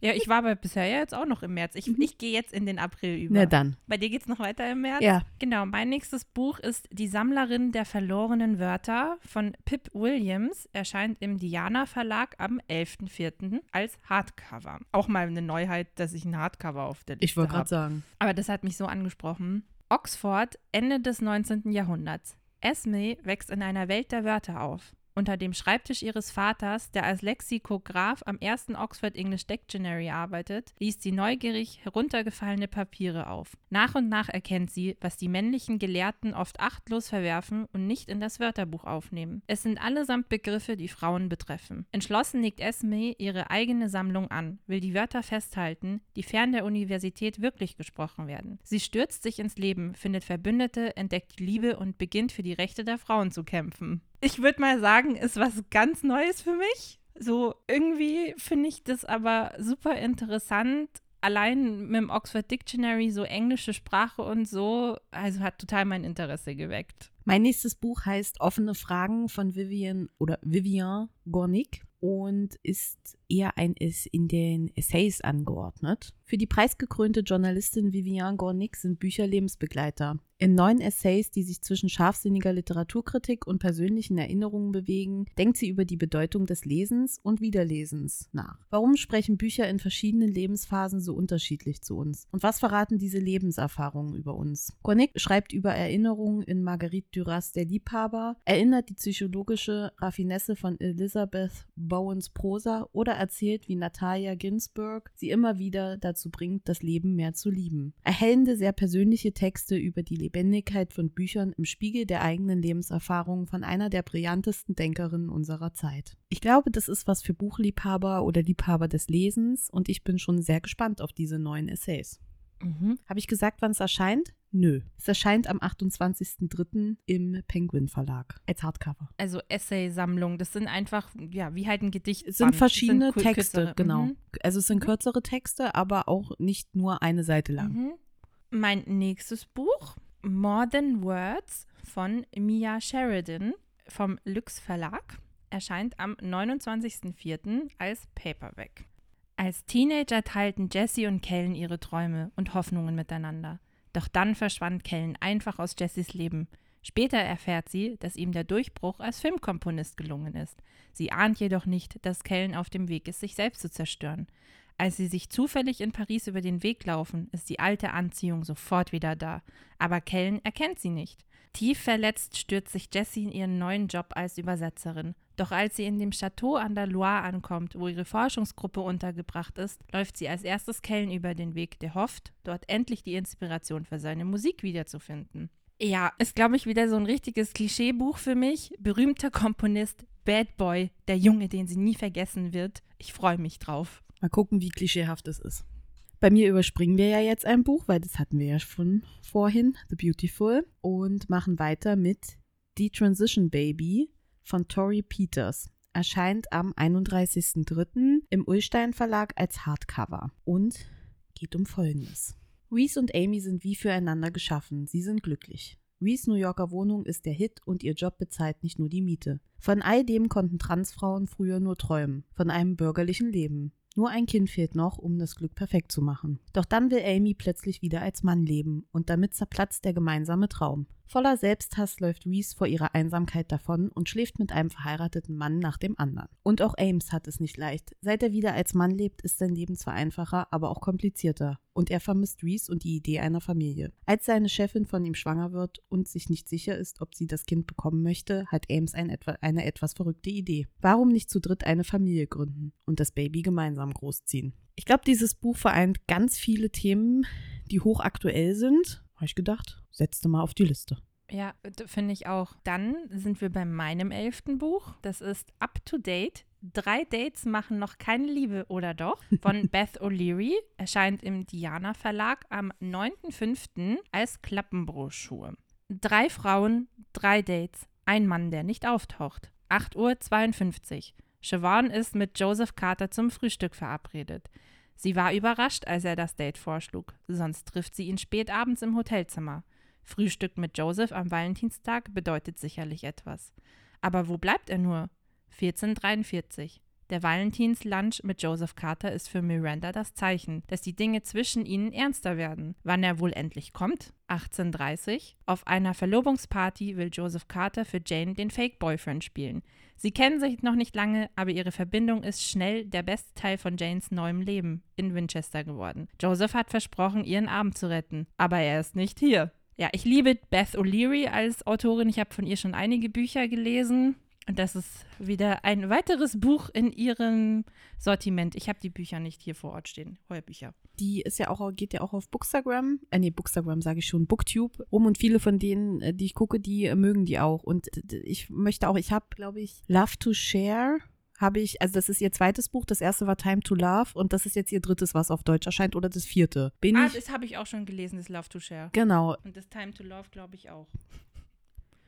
Ja, ich war aber bisher ja jetzt auch noch im März. Ich, ich gehe jetzt in den April über. Na dann. Bei dir geht es noch weiter im März? Ja. Genau, mein nächstes Buch ist Die Sammlerin der verlorenen Wörter von Pip Williams. Erscheint im Diana Verlag am 11.04. als Hardcover. Auch mal eine Neuheit, dass ich ein Hardcover auf der Liste Ich wollte habe. gerade sagen. Aber das hat mich so angesprochen. Oxford, Ende des 19. Jahrhunderts. Esme wächst in einer Welt der Wörter auf. Unter dem Schreibtisch ihres Vaters, der als Lexikograph am ersten Oxford English Dictionary arbeitet, liest sie neugierig heruntergefallene Papiere auf. Nach und nach erkennt sie, was die männlichen Gelehrten oft achtlos verwerfen und nicht in das Wörterbuch aufnehmen. Es sind allesamt Begriffe, die Frauen betreffen. Entschlossen legt Esme ihre eigene Sammlung an, will die Wörter festhalten, die fern der Universität wirklich gesprochen werden. Sie stürzt sich ins Leben, findet Verbündete, entdeckt Liebe und beginnt für die Rechte der Frauen zu kämpfen. Ich würde mal sagen, ist was ganz Neues für mich. So irgendwie finde ich das aber super interessant. Allein mit dem Oxford Dictionary, so englische Sprache und so, also hat total mein Interesse geweckt. Mein nächstes Buch heißt Offene Fragen von Vivian oder Vivian Gornick und ist eher ein ist in den Essays angeordnet. Für die preisgekrönte Journalistin Vivian Gornick sind Bücher Lebensbegleiter. In neun Essays, die sich zwischen scharfsinniger Literaturkritik und persönlichen Erinnerungen bewegen, denkt sie über die Bedeutung des Lesens und Wiederlesens nach. Warum sprechen Bücher in verschiedenen Lebensphasen so unterschiedlich zu uns? Und was verraten diese Lebenserfahrungen über uns? Gornick schreibt über Erinnerungen in Marguerite Duras Der Liebhaber, erinnert die psychologische Raffinesse von Elizabeth Bowens Prosa oder erzählt, wie Natalia Ginsburg sie immer wieder dazu bringt, das Leben mehr zu lieben. Erhellende, sehr persönliche Texte über die Lebendigkeit von Büchern im Spiegel der eigenen Lebenserfahrungen von einer der brillantesten Denkerinnen unserer Zeit. Ich glaube, das ist was für Buchliebhaber oder Liebhaber des Lesens und ich bin schon sehr gespannt auf diese neuen Essays. Mhm. Habe ich gesagt, wann es erscheint? Nö. Es erscheint am 28.03. im Penguin Verlag als Hardcover. Also Essay-Sammlung, das sind einfach, ja, wie halt ein Gedicht. Es sind verschiedene kur- Texte, kürzere. genau. Mhm. Also es sind kürzere Texte, aber auch nicht nur eine Seite lang. Mhm. Mein nächstes Buch, More Than Words von Mia Sheridan vom Lux Verlag, erscheint am 29.04. als Paperback. Als Teenager teilten Jessie und Kellen ihre Träume und Hoffnungen miteinander. Doch dann verschwand Kellen einfach aus Jessies Leben. Später erfährt sie, dass ihm der Durchbruch als Filmkomponist gelungen ist. Sie ahnt jedoch nicht, dass Kellen auf dem Weg ist, sich selbst zu zerstören. Als sie sich zufällig in Paris über den Weg laufen, ist die alte Anziehung sofort wieder da. Aber Kellen erkennt sie nicht. Tief verletzt stürzt sich Jessie in ihren neuen Job als Übersetzerin. Doch als sie in dem Chateau an der Loire ankommt, wo ihre Forschungsgruppe untergebracht ist, läuft sie als erstes Kellen über den Weg, der hofft, dort endlich die Inspiration für seine Musik wiederzufinden. Ja, ist, glaube ich, wieder so ein richtiges Klischeebuch für mich. Berühmter Komponist, Bad Boy, der Junge, den sie nie vergessen wird. Ich freue mich drauf. Mal gucken, wie klischeehaft es ist. Bei mir überspringen wir ja jetzt ein Buch, weil das hatten wir ja schon vorhin, The Beautiful, und machen weiter mit The Transition Baby von Tori Peters. Erscheint am 31.03. im Ullstein Verlag als Hardcover und geht um Folgendes. Reese und Amy sind wie füreinander geschaffen. Sie sind glücklich. Reese New Yorker Wohnung ist der Hit und ihr Job bezahlt nicht nur die Miete. Von all dem konnten Transfrauen früher nur träumen, von einem bürgerlichen Leben. Nur ein Kind fehlt noch, um das Glück perfekt zu machen. Doch dann will Amy plötzlich wieder als Mann leben und damit zerplatzt der gemeinsame Traum. Voller Selbsthass läuft Reese vor ihrer Einsamkeit davon und schläft mit einem verheirateten Mann nach dem anderen. Und auch Ames hat es nicht leicht. Seit er wieder als Mann lebt, ist sein Leben zwar einfacher, aber auch komplizierter. Und er vermisst Reese und die Idee einer Familie. Als seine Chefin von ihm schwanger wird und sich nicht sicher ist, ob sie das Kind bekommen möchte, hat Ames ein etwa, eine etwas verrückte Idee. Warum nicht zu dritt eine Familie gründen und das Baby gemeinsam großziehen? Ich glaube, dieses Buch vereint ganz viele Themen, die hochaktuell sind. Habe ich gedacht, setzte mal auf die Liste. Ja, finde ich auch. Dann sind wir bei meinem elften Buch. Das ist Up to Date. Drei Dates machen noch keine Liebe, oder doch? Von [laughs] Beth O'Leary. Erscheint im Diana Verlag am 9.5. als Klappenbroschur. Drei Frauen, drei Dates. Ein Mann, der nicht auftaucht. 8.52 Uhr. Siobhan ist mit Joseph Carter zum Frühstück verabredet. Sie war überrascht, als er das Date vorschlug. Sonst trifft sie ihn spät abends im Hotelzimmer. Frühstück mit Joseph am Valentinstag bedeutet sicherlich etwas. Aber wo bleibt er nur? 1443. Der Valentinslunch mit Joseph Carter ist für Miranda das Zeichen, dass die Dinge zwischen ihnen ernster werden. Wann er wohl endlich kommt? 1830. Auf einer Verlobungsparty will Joseph Carter für Jane den Fake Boyfriend spielen. Sie kennen sich noch nicht lange, aber ihre Verbindung ist schnell der beste Teil von Janes neuem Leben in Winchester geworden. Joseph hat versprochen, ihren Abend zu retten, aber er ist nicht hier. Ja, ich liebe Beth O'Leary als Autorin. Ich habe von ihr schon einige Bücher gelesen. Und das ist wieder ein weiteres Buch in ihrem Sortiment. Ich habe die Bücher nicht hier vor Ort stehen, Heuerbücher. Die ist ja auch, geht ja auch auf Bookstagram, äh nee, Bookstagram sage ich schon, Booktube rum und viele von denen, äh, die ich gucke, die äh, mögen die auch. Und ich möchte auch, ich habe, glaube ich, Love to Share habe ich, also das ist ihr zweites Buch, das erste war Time to Love und das ist jetzt ihr drittes, was auf Deutsch erscheint oder das vierte. Bin ah, ich, das habe ich auch schon gelesen, das Love to Share. Genau. Und das Time to Love glaube ich auch.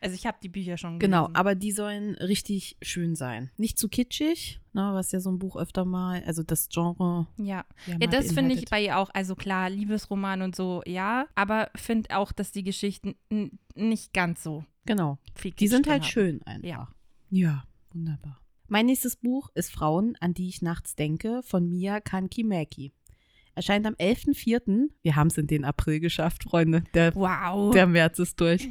Also ich habe die Bücher schon genau, gelesen. Genau, aber die sollen richtig schön sein. Nicht zu kitschig, ne, was ja so ein Buch öfter mal, also das Genre. Ja, ja das finde ich bei ihr auch. Also klar, Liebesroman und so, ja, aber finde auch, dass die Geschichten nicht ganz so. Genau. die sind halt haben. schön einfach. Ja. ja, wunderbar. Mein nächstes Buch ist Frauen, an die ich nachts denke, von Mia Kankimäki. Erscheint am 11.04. Wir haben es in den April geschafft, Freunde. Der, wow. Der März ist durch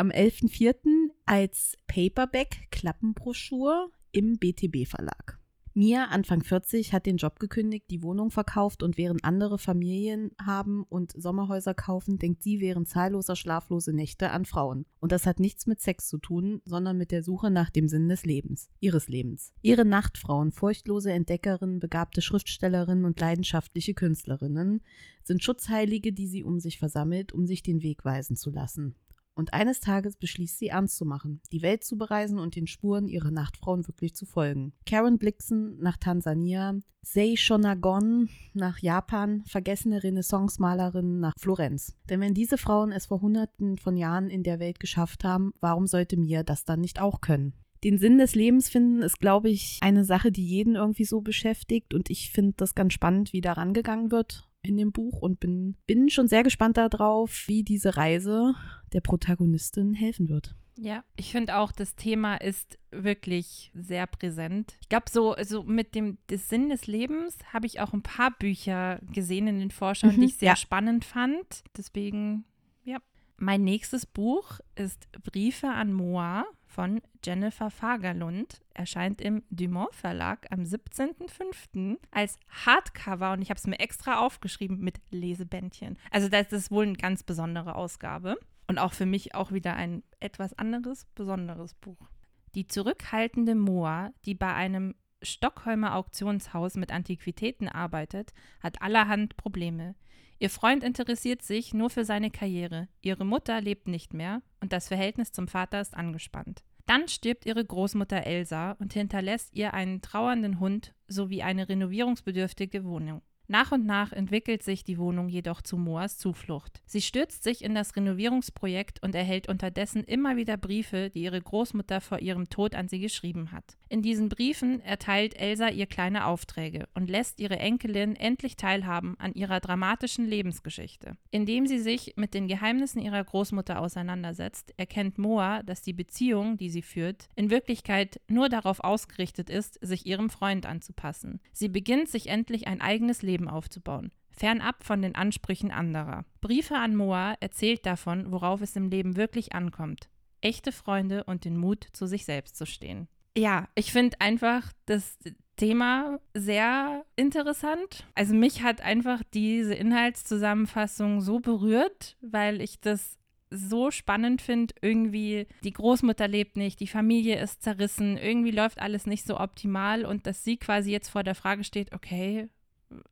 am 11.04. als Paperback-Klappenbroschur im BTB-Verlag. Mia, Anfang 40, hat den Job gekündigt, die Wohnung verkauft und während andere Familien haben und Sommerhäuser kaufen, denkt sie während zahlloser schlaflose Nächte an Frauen. Und das hat nichts mit Sex zu tun, sondern mit der Suche nach dem Sinn des Lebens, ihres Lebens. Ihre Nachtfrauen, furchtlose Entdeckerinnen, begabte Schriftstellerinnen und leidenschaftliche Künstlerinnen sind Schutzheilige, die sie um sich versammelt, um sich den Weg weisen zu lassen. Und eines Tages beschließt sie ernst zu machen, die Welt zu bereisen und den Spuren ihrer Nachtfrauen wirklich zu folgen. Karen Blixen nach Tansania, Sei Shonagon nach Japan, vergessene Renaissance-Malerinnen nach Florenz. Denn wenn diese Frauen es vor hunderten von Jahren in der Welt geschafft haben, warum sollte mir das dann nicht auch können? Den Sinn des Lebens finden ist, glaube ich, eine Sache, die jeden irgendwie so beschäftigt. Und ich finde das ganz spannend, wie da rangegangen wird in dem Buch und bin, bin schon sehr gespannt darauf, wie diese Reise der Protagonistin helfen wird. Ja, ich finde auch, das Thema ist wirklich sehr präsent. Ich glaube, so, so mit dem Sinn des Lebens habe ich auch ein paar Bücher gesehen in den Vorschauen, mhm, die ich sehr ja. spannend fand. Deswegen, ja. Mein nächstes Buch ist Briefe an Moa von Jennifer Fagerlund erscheint im Dumont Verlag am 17.05. als Hardcover und ich habe es mir extra aufgeschrieben mit Lesebändchen. Also das ist wohl eine ganz besondere Ausgabe. Und auch für mich auch wieder ein etwas anderes, besonderes Buch. Die zurückhaltende Moa, die bei einem Stockholmer Auktionshaus mit Antiquitäten arbeitet, hat allerhand Probleme. Ihr Freund interessiert sich nur für seine Karriere, ihre Mutter lebt nicht mehr und das Verhältnis zum Vater ist angespannt. Dann stirbt ihre Großmutter Elsa und hinterlässt ihr einen trauernden Hund sowie eine renovierungsbedürftige Wohnung. Nach und nach entwickelt sich die Wohnung jedoch zu Moas Zuflucht. Sie stürzt sich in das Renovierungsprojekt und erhält unterdessen immer wieder Briefe, die ihre Großmutter vor ihrem Tod an sie geschrieben hat. In diesen Briefen erteilt Elsa ihr kleine Aufträge und lässt ihre Enkelin endlich teilhaben an ihrer dramatischen Lebensgeschichte. Indem sie sich mit den Geheimnissen ihrer Großmutter auseinandersetzt, erkennt Moa, dass die Beziehung, die sie führt, in Wirklichkeit nur darauf ausgerichtet ist, sich ihrem Freund anzupassen. Sie beginnt sich endlich ein eigenes Leben aufzubauen fernab von den Ansprüchen anderer. Briefe an Moa erzählt davon, worauf es im Leben wirklich ankommt. Echte Freunde und den Mut, zu sich selbst zu stehen. Ja, ich finde einfach das Thema sehr interessant. Also mich hat einfach diese Inhaltszusammenfassung so berührt, weil ich das so spannend finde, irgendwie die Großmutter lebt nicht, die Familie ist zerrissen, irgendwie läuft alles nicht so optimal und dass sie quasi jetzt vor der Frage steht, okay,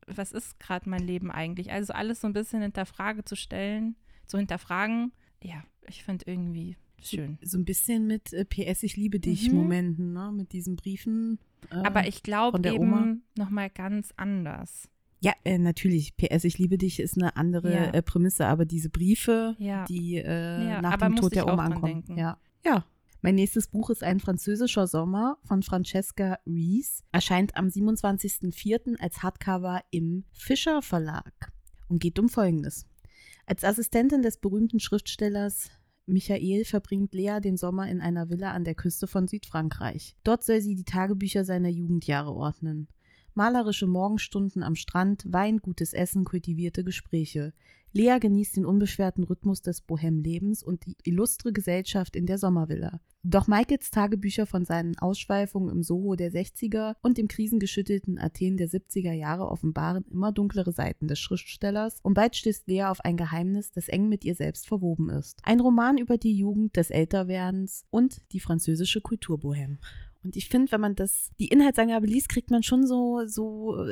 was ist gerade mein Leben eigentlich? Also alles so ein bisschen hinter Frage zu stellen, zu hinterfragen, ja, ich finde irgendwie schön. So ein bisschen mit äh, PS, ich liebe dich Mhm. Momenten, ne? Mit diesen Briefen. Äh, Aber ich glaube eben nochmal ganz anders. Ja, äh, natürlich. PS, ich liebe dich ist eine andere Ja. äh, Prämisse, aber diese Briefe, Ja. die äh, Ja, nach dem Tod der Oma ankommen. Ja. ja. Mein nächstes Buch ist ein französischer Sommer von Francesca Rees. Erscheint am 27.04. als Hardcover im Fischer Verlag und geht um Folgendes. Als Assistentin des berühmten Schriftstellers Michael verbringt Lea den Sommer in einer Villa an der Küste von Südfrankreich. Dort soll sie die Tagebücher seiner Jugendjahre ordnen. Malerische Morgenstunden am Strand, Wein, gutes Essen, kultivierte Gespräche. Lea genießt den unbeschwerten Rhythmus des Bohem-Lebens und die illustre Gesellschaft in der Sommervilla. Doch Michaels Tagebücher von seinen Ausschweifungen im Soho der 60er und dem krisengeschüttelten Athen der 70er Jahre offenbaren immer dunklere Seiten des Schriftstellers und bald stößt Lea auf ein Geheimnis, das eng mit ihr selbst verwoben ist. Ein Roman über die Jugend des Älterwerdens und die französische Kulturbohem. Und ich finde, wenn man das, die Inhaltsangabe liest, kriegt man schon so, so,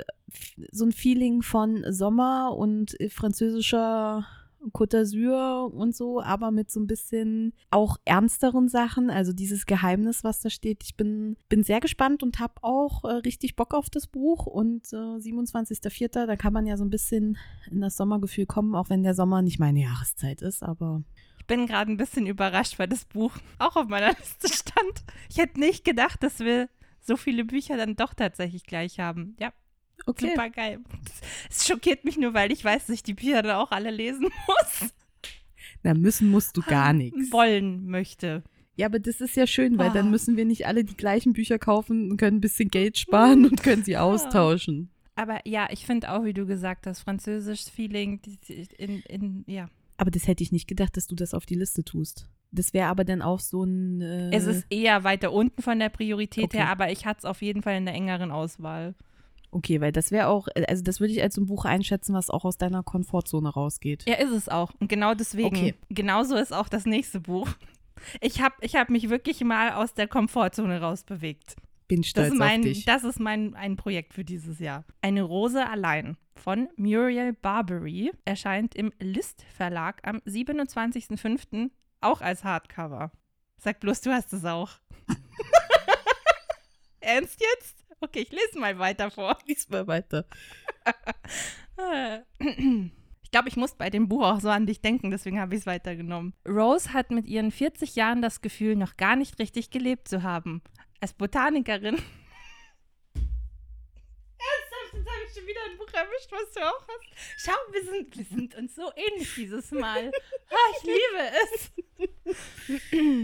so ein Feeling von Sommer und äh, französischer Côte d'Azur und so, aber mit so ein bisschen auch ernsteren Sachen. Also dieses Geheimnis, was da steht. Ich bin, bin sehr gespannt und habe auch äh, richtig Bock auf das Buch. Und äh, 27.04., da kann man ja so ein bisschen in das Sommergefühl kommen, auch wenn der Sommer nicht meine Jahreszeit ist, aber bin gerade ein bisschen überrascht, weil das Buch auch auf meiner [laughs] Liste stand. Ich hätte nicht gedacht, dass wir so viele Bücher dann doch tatsächlich gleich haben. Ja, okay. super geil. Es schockiert mich nur, weil ich weiß, dass ich die Bücher dann auch alle lesen [laughs] muss. Na, müssen musst du gar nichts. Wollen möchte. Ja, aber das ist ja schön, weil Ah. dann müssen wir nicht alle die gleichen Bücher kaufen und können ein bisschen Geld sparen und können sie austauschen. Aber ja, ich finde auch, wie du gesagt hast, französisch Feeling in, in, ja. Aber das hätte ich nicht gedacht, dass du das auf die Liste tust. Das wäre aber dann auch so ein. Äh, Es ist eher weiter unten von der Priorität Okay. her, aber ich hatte es auf jeden Fall in der engeren Auswahl. okay, weil das wäre auch, also das würde ich als ein Buch einschätzen, was auch aus deiner Komfortzone rausgeht. Ja, ist es auch. Und genau deswegen. Okay. Genauso ist auch das nächste Buch. Ich habe ich hab mich wirklich mal aus der Komfortzone rausbewegt. Bin Das stolz ist mein, auf dich. das ist mein ein Projekt für dieses Jahr. Eine Rose allein von Muriel Barbary erscheint im List Verlag am 27.05. auch als Hardcover. Sag bloß, du hast es auch. [laughs] Ernst jetzt? Okay, ich lese mal weiter vor. Lies mal weiter. [laughs] Ich glaube, ich muss bei dem Buch auch so an dich denken, deswegen habe ich es weitergenommen. Rose hat mit ihren 40 Jahren das Gefühl, noch gar nicht richtig gelebt zu haben. Als Botanikerin. [laughs] Ernsthaft, jetzt habe ich schon wieder ein Buch erwischt, was du auch hast. Schau, wir sind, wir sind uns so ähnlich dieses Mal. [laughs] Ich liebe es.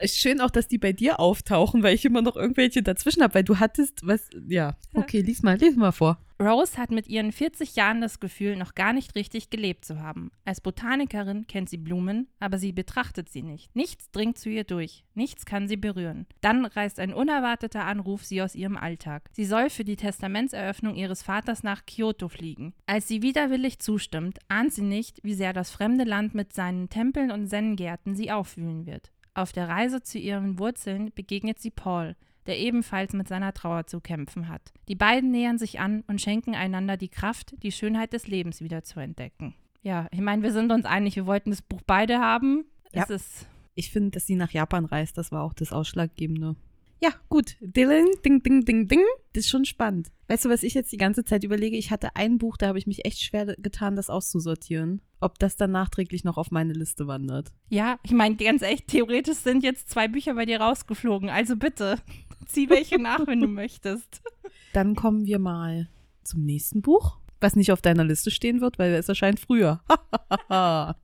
Ist schön auch, dass die bei dir auftauchen, weil ich immer noch irgendwelche dazwischen habe, weil du hattest, was, ja. Okay, lies mal, lies mal vor. Rose hat mit ihren 40 Jahren das Gefühl, noch gar nicht richtig gelebt zu haben. Als Botanikerin kennt sie Blumen, aber sie betrachtet sie nicht. Nichts dringt zu ihr durch, nichts kann sie berühren. Dann reißt ein unerwarteter Anruf sie aus ihrem Alltag. Sie soll für die Testamentseröffnung ihres Vaters nach Kyoto fliegen. Als sie widerwillig zustimmt, ahnt sie nicht, wie sehr das fremde Land mit seinen Tempeln und Zen-Gärten sie aufwühlen wird. Auf der Reise zu ihren Wurzeln begegnet sie Paul, der ebenfalls mit seiner Trauer zu kämpfen hat. Die beiden nähern sich an und schenken einander die Kraft, die Schönheit des Lebens wieder zu entdecken. Ja, ich meine, wir sind uns einig, wir wollten das Buch beide haben. Ja. Es ist Ich finde, dass sie nach Japan reist, das war auch das Ausschlaggebende. Ja, gut. Dylan, ding, ding, ding, ding. Das ist schon spannend. Weißt du, was ich jetzt die ganze Zeit überlege? Ich hatte ein Buch, da habe ich mich echt schwer getan, das auszusortieren. Ob das dann nachträglich noch auf meine Liste wandert. Ja, ich meine, ganz echt, theoretisch sind jetzt zwei Bücher bei dir rausgeflogen. Also bitte, zieh welche nach, wenn du möchtest. Dann kommen wir mal zum nächsten Buch, was nicht auf deiner Liste stehen wird, weil es erscheint früher. [laughs]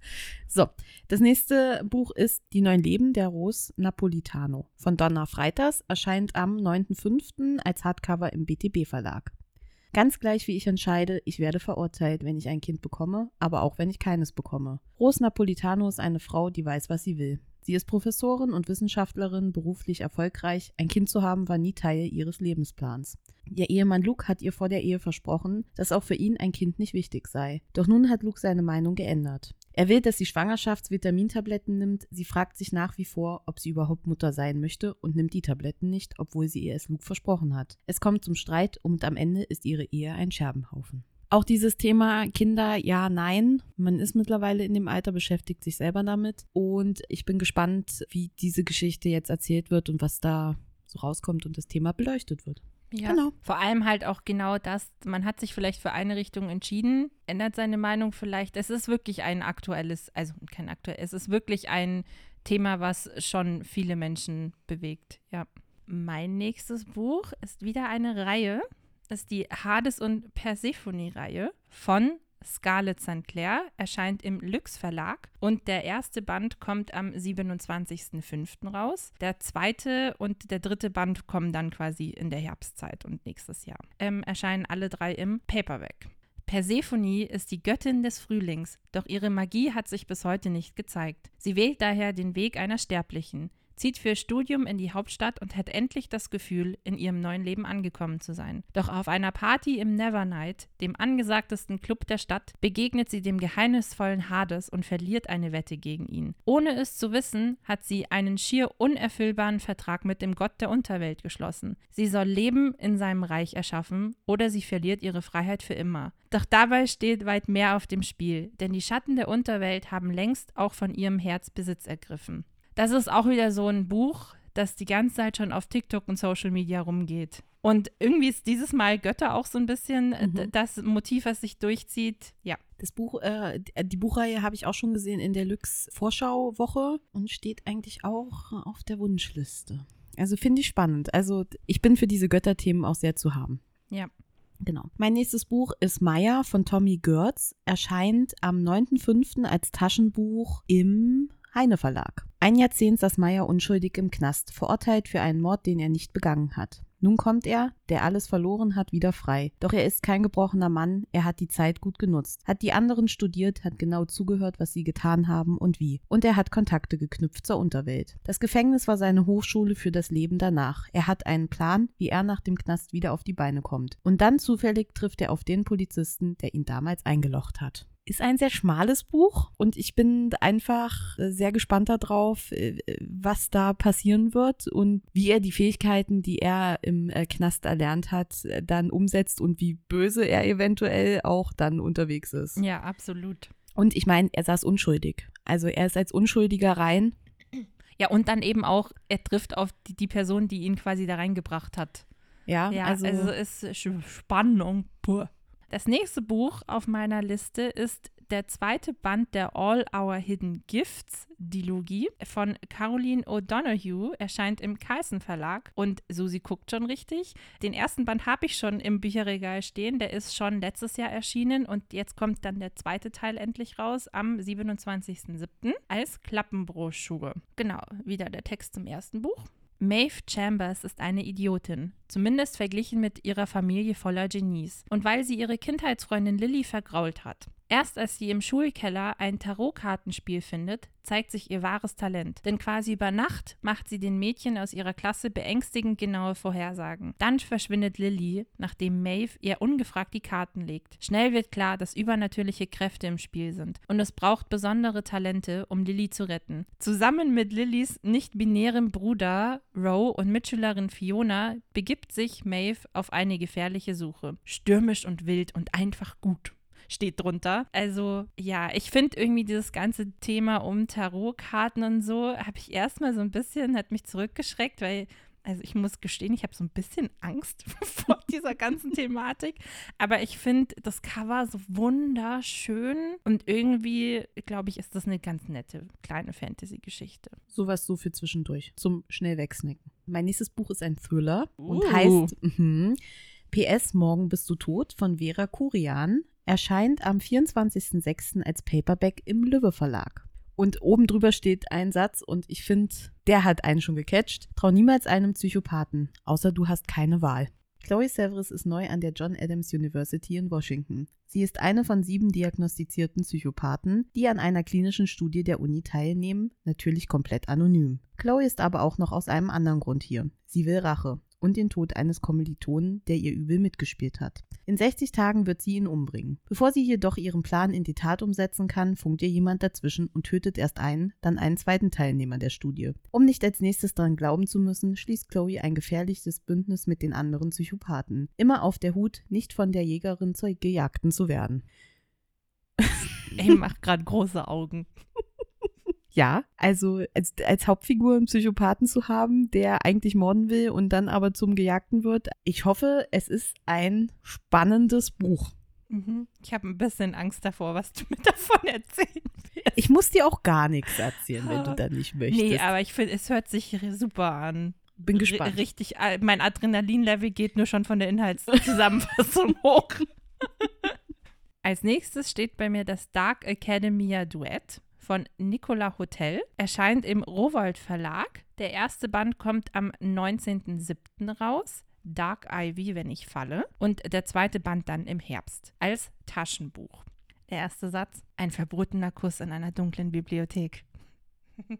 so, das nächste Buch ist Die neun Leben der Rose Napolitano von Donna Freitas, erscheint am 9.5. als Hardcover im BTB Verlag. Ganz gleich wie ich entscheide, ich werde verurteilt, wenn ich ein Kind bekomme, aber auch wenn ich keines bekomme. Rose Napolitano ist eine Frau, die weiß, was sie will. Sie ist Professorin und Wissenschaftlerin, beruflich erfolgreich. Ein Kind zu haben war nie Teil ihres Lebensplans. Ihr Ehemann Luke hat ihr vor der Ehe versprochen, dass auch für ihn ein Kind nicht wichtig sei. Doch nun hat Luke seine Meinung geändert. Er will, dass sie Schwangerschaftsvitamintabletten nimmt. Sie fragt sich nach wie vor, ob sie überhaupt Mutter sein möchte und nimmt die Tabletten nicht, obwohl sie ihr es Luke versprochen hat. Es kommt zum Streit und am Ende ist ihre Ehe ein Scherbenhaufen. Auch dieses Thema Kinder, ja, nein. Man ist mittlerweile in dem Alter, beschäftigt sich selber damit. Und ich bin gespannt, wie diese Geschichte jetzt erzählt wird und was da so rauskommt und das Thema beleuchtet wird. Ja, Genau. Vor allem halt auch genau das, man hat sich vielleicht für eine Richtung entschieden, ändert seine Meinung vielleicht. Es ist wirklich ein aktuelles, also kein aktuell, es ist wirklich ein Thema, was schon viele Menschen bewegt. Ja. Mein nächstes Buch ist wieder eine Reihe, ist die Hades und Persephone-Reihe von Scarlett St. Clair, erscheint im Lux Verlag und der erste Band kommt am 27.05. raus. Der zweite und der dritte Band kommen dann quasi in der Herbstzeit und nächstes Jahr. Ähm, erscheinen alle drei im Paperback. Persephone ist die Göttin des Frühlings, doch ihre Magie hat sich bis heute nicht gezeigt. Sie wählt daher den Weg einer Sterblichen, zieht für Studium in die Hauptstadt und hat endlich das Gefühl, in ihrem neuen Leben angekommen zu sein. Doch auf einer Party im Nevernight, dem angesagtesten Club der Stadt, begegnet sie dem geheimnisvollen Hades und verliert eine Wette gegen ihn. Ohne es zu wissen, hat sie einen schier unerfüllbaren Vertrag mit dem Gott der Unterwelt geschlossen. Sie soll Leben in seinem Reich erschaffen oder sie verliert ihre Freiheit für immer. Doch dabei steht weit mehr auf dem Spiel, denn die Schatten der Unterwelt haben längst auch von ihrem Herz Besitz ergriffen. Das ist auch wieder so ein Buch, das die ganze Zeit schon auf TikTok und Social Media rumgeht. Und irgendwie ist dieses Mal Götter auch so ein bisschen äh, Mhm. das Motiv, was sich durchzieht. Ja. Das Buch, äh, die Buchreihe habe ich auch schon gesehen in der Lux Vorschauwoche und steht eigentlich auch auf der Wunschliste. Also finde ich spannend. Also ich bin für diese Götterthemen auch sehr zu haben. Ja. Genau. Mein nächstes Buch ist Maya von Tommy Görz. Erscheint am 9.5. als Taschenbuch im Heine Verlag. Ein Jahrzehnt saß Maya unschuldig im Knast, verurteilt für einen Mord, den er nicht begangen hat. Nun kommt er, der alles verloren hat, wieder frei. Doch er ist kein gebrochener Mann, er hat die Zeit gut genutzt, hat die anderen studiert, hat genau zugehört, was sie getan haben und wie. Und er hat Kontakte geknüpft zur Unterwelt. Das Gefängnis war seine Hochschule für das Leben danach. Er hat einen Plan, wie er nach dem Knast wieder auf die Beine kommt. Und dann zufällig trifft er auf den Polizisten, der ihn damals eingelocht hat ist ein sehr schmales Buch und ich bin einfach äh, sehr gespannt darauf, äh, was da passieren wird und wie er die Fähigkeiten, die er im äh, Knast erlernt hat, dann umsetzt und wie böse er eventuell auch dann unterwegs ist. Ja, absolut. Und ich meine, er saß unschuldig. Also er ist als Unschuldiger rein. Ja, und dann eben auch, er trifft auf die, die Person, die ihn quasi da reingebracht hat. Ja, Ja, also, also, ist Spannung pur. Das nächste Buch auf meiner Liste ist der zweite Band der All Our Hidden Gifts Dilogie von Caroline O'Donoghue erscheint im Carlsen Verlag und Susi guckt schon richtig. Den ersten Band habe ich schon im Bücherregal stehen, der ist schon letztes Jahr erschienen und jetzt kommt dann der zweite Teil endlich raus am 27.07. als Klappenbroschüre. Genau, wieder der Text zum ersten Buch. Maeve Chambers ist eine Idiotin, zumindest verglichen mit ihrer Familie voller Genies. Und weil sie ihre Kindheitsfreundin Lily vergrault hat. Erst als sie im Schulkeller ein Tarotkartenspiel findet, zeigt sich ihr wahres Talent. Denn quasi über Nacht macht sie den Mädchen aus ihrer Klasse beängstigend genaue Vorhersagen. Dann verschwindet Lily, nachdem Maeve ihr ungefragt die Karten legt. Schnell wird klar, dass übernatürliche Kräfte im Spiel sind. Und es braucht besondere Talente, um Lily zu retten. Zusammen mit Lillys nicht-binärem Bruder Roe und Mitschülerin Fiona begibt sich Maeve auf eine gefährliche Suche. Stürmisch und wild und einfach gut steht drunter. Also ja, ich finde irgendwie dieses ganze Thema um Tarotkarten und so, habe ich erstmal so ein bisschen, hat mich zurückgeschreckt, weil also ich muss gestehen, ich habe so ein bisschen Angst [laughs] vor dieser ganzen Thematik. Aber ich finde das Cover so wunderschön und irgendwie, glaube ich, ist das eine ganz nette kleine Fantasy-Geschichte. Sowas so für zwischendurch, zum schnell wegsnacken. Mein nächstes Buch ist ein Thriller uh. und heißt mh, PS Morgen bist du tot von Vera Kurian erscheint am 24.06. als Paperback im Lübbe Verlag. Und oben drüber steht ein Satz und ich finde, der hat einen schon gecatcht. Trau niemals einem Psychopathen, außer du hast keine Wahl. Chloe Severus ist neu an der John Adams University in Washington. Sie ist eine von sieben diagnostizierten Psychopathen, die an einer klinischen Studie der Uni teilnehmen, natürlich komplett anonym. Chloe ist aber auch noch aus einem anderen Grund hier. Sie will Rache und den Tod eines Kommilitonen, der ihr übel mitgespielt hat. In 60 Tagen wird sie ihn umbringen. Bevor sie jedoch ihren Plan in die Tat umsetzen kann, funkt ihr jemand dazwischen und tötet erst einen, dann einen zweiten Teilnehmer der Studie. Um nicht als nächstes daran glauben zu müssen, schließt Chloe ein gefährliches Bündnis mit den anderen Psychopathen. Immer auf der Hut, nicht von der Jägerin zur Gejagten zu werden. [laughs] Ey, macht gerade große Augen. Ja, also als, als Hauptfigur einen Psychopathen zu haben, der eigentlich morden will und dann aber zum Gejagten wird. Ich hoffe, es ist ein spannendes Buch. Mhm. Ich habe ein bisschen Angst davor, was du mir [laughs] davon erzählen willst. Ich muss dir auch gar nichts erzählen, wenn du [laughs] da nicht möchtest. Nee, aber ich finde, es hört sich super an. Bin gespannt. R richtig, äh, mein Adrenalinlevel geht nur schon von der Inhaltszusammenfassung [laughs] hoch. Als nächstes steht bei mir das Dark Academia Duett von Nicola Hotel. Erscheint im Rowold Verlag. Der erste Band kommt am 19.07. raus. Dark Ivy, wenn ich falle. Und der zweite Band dann im Herbst als Taschenbuch. Der erste Satz: Ein verbotener Kuss in einer dunklen Bibliothek. [laughs]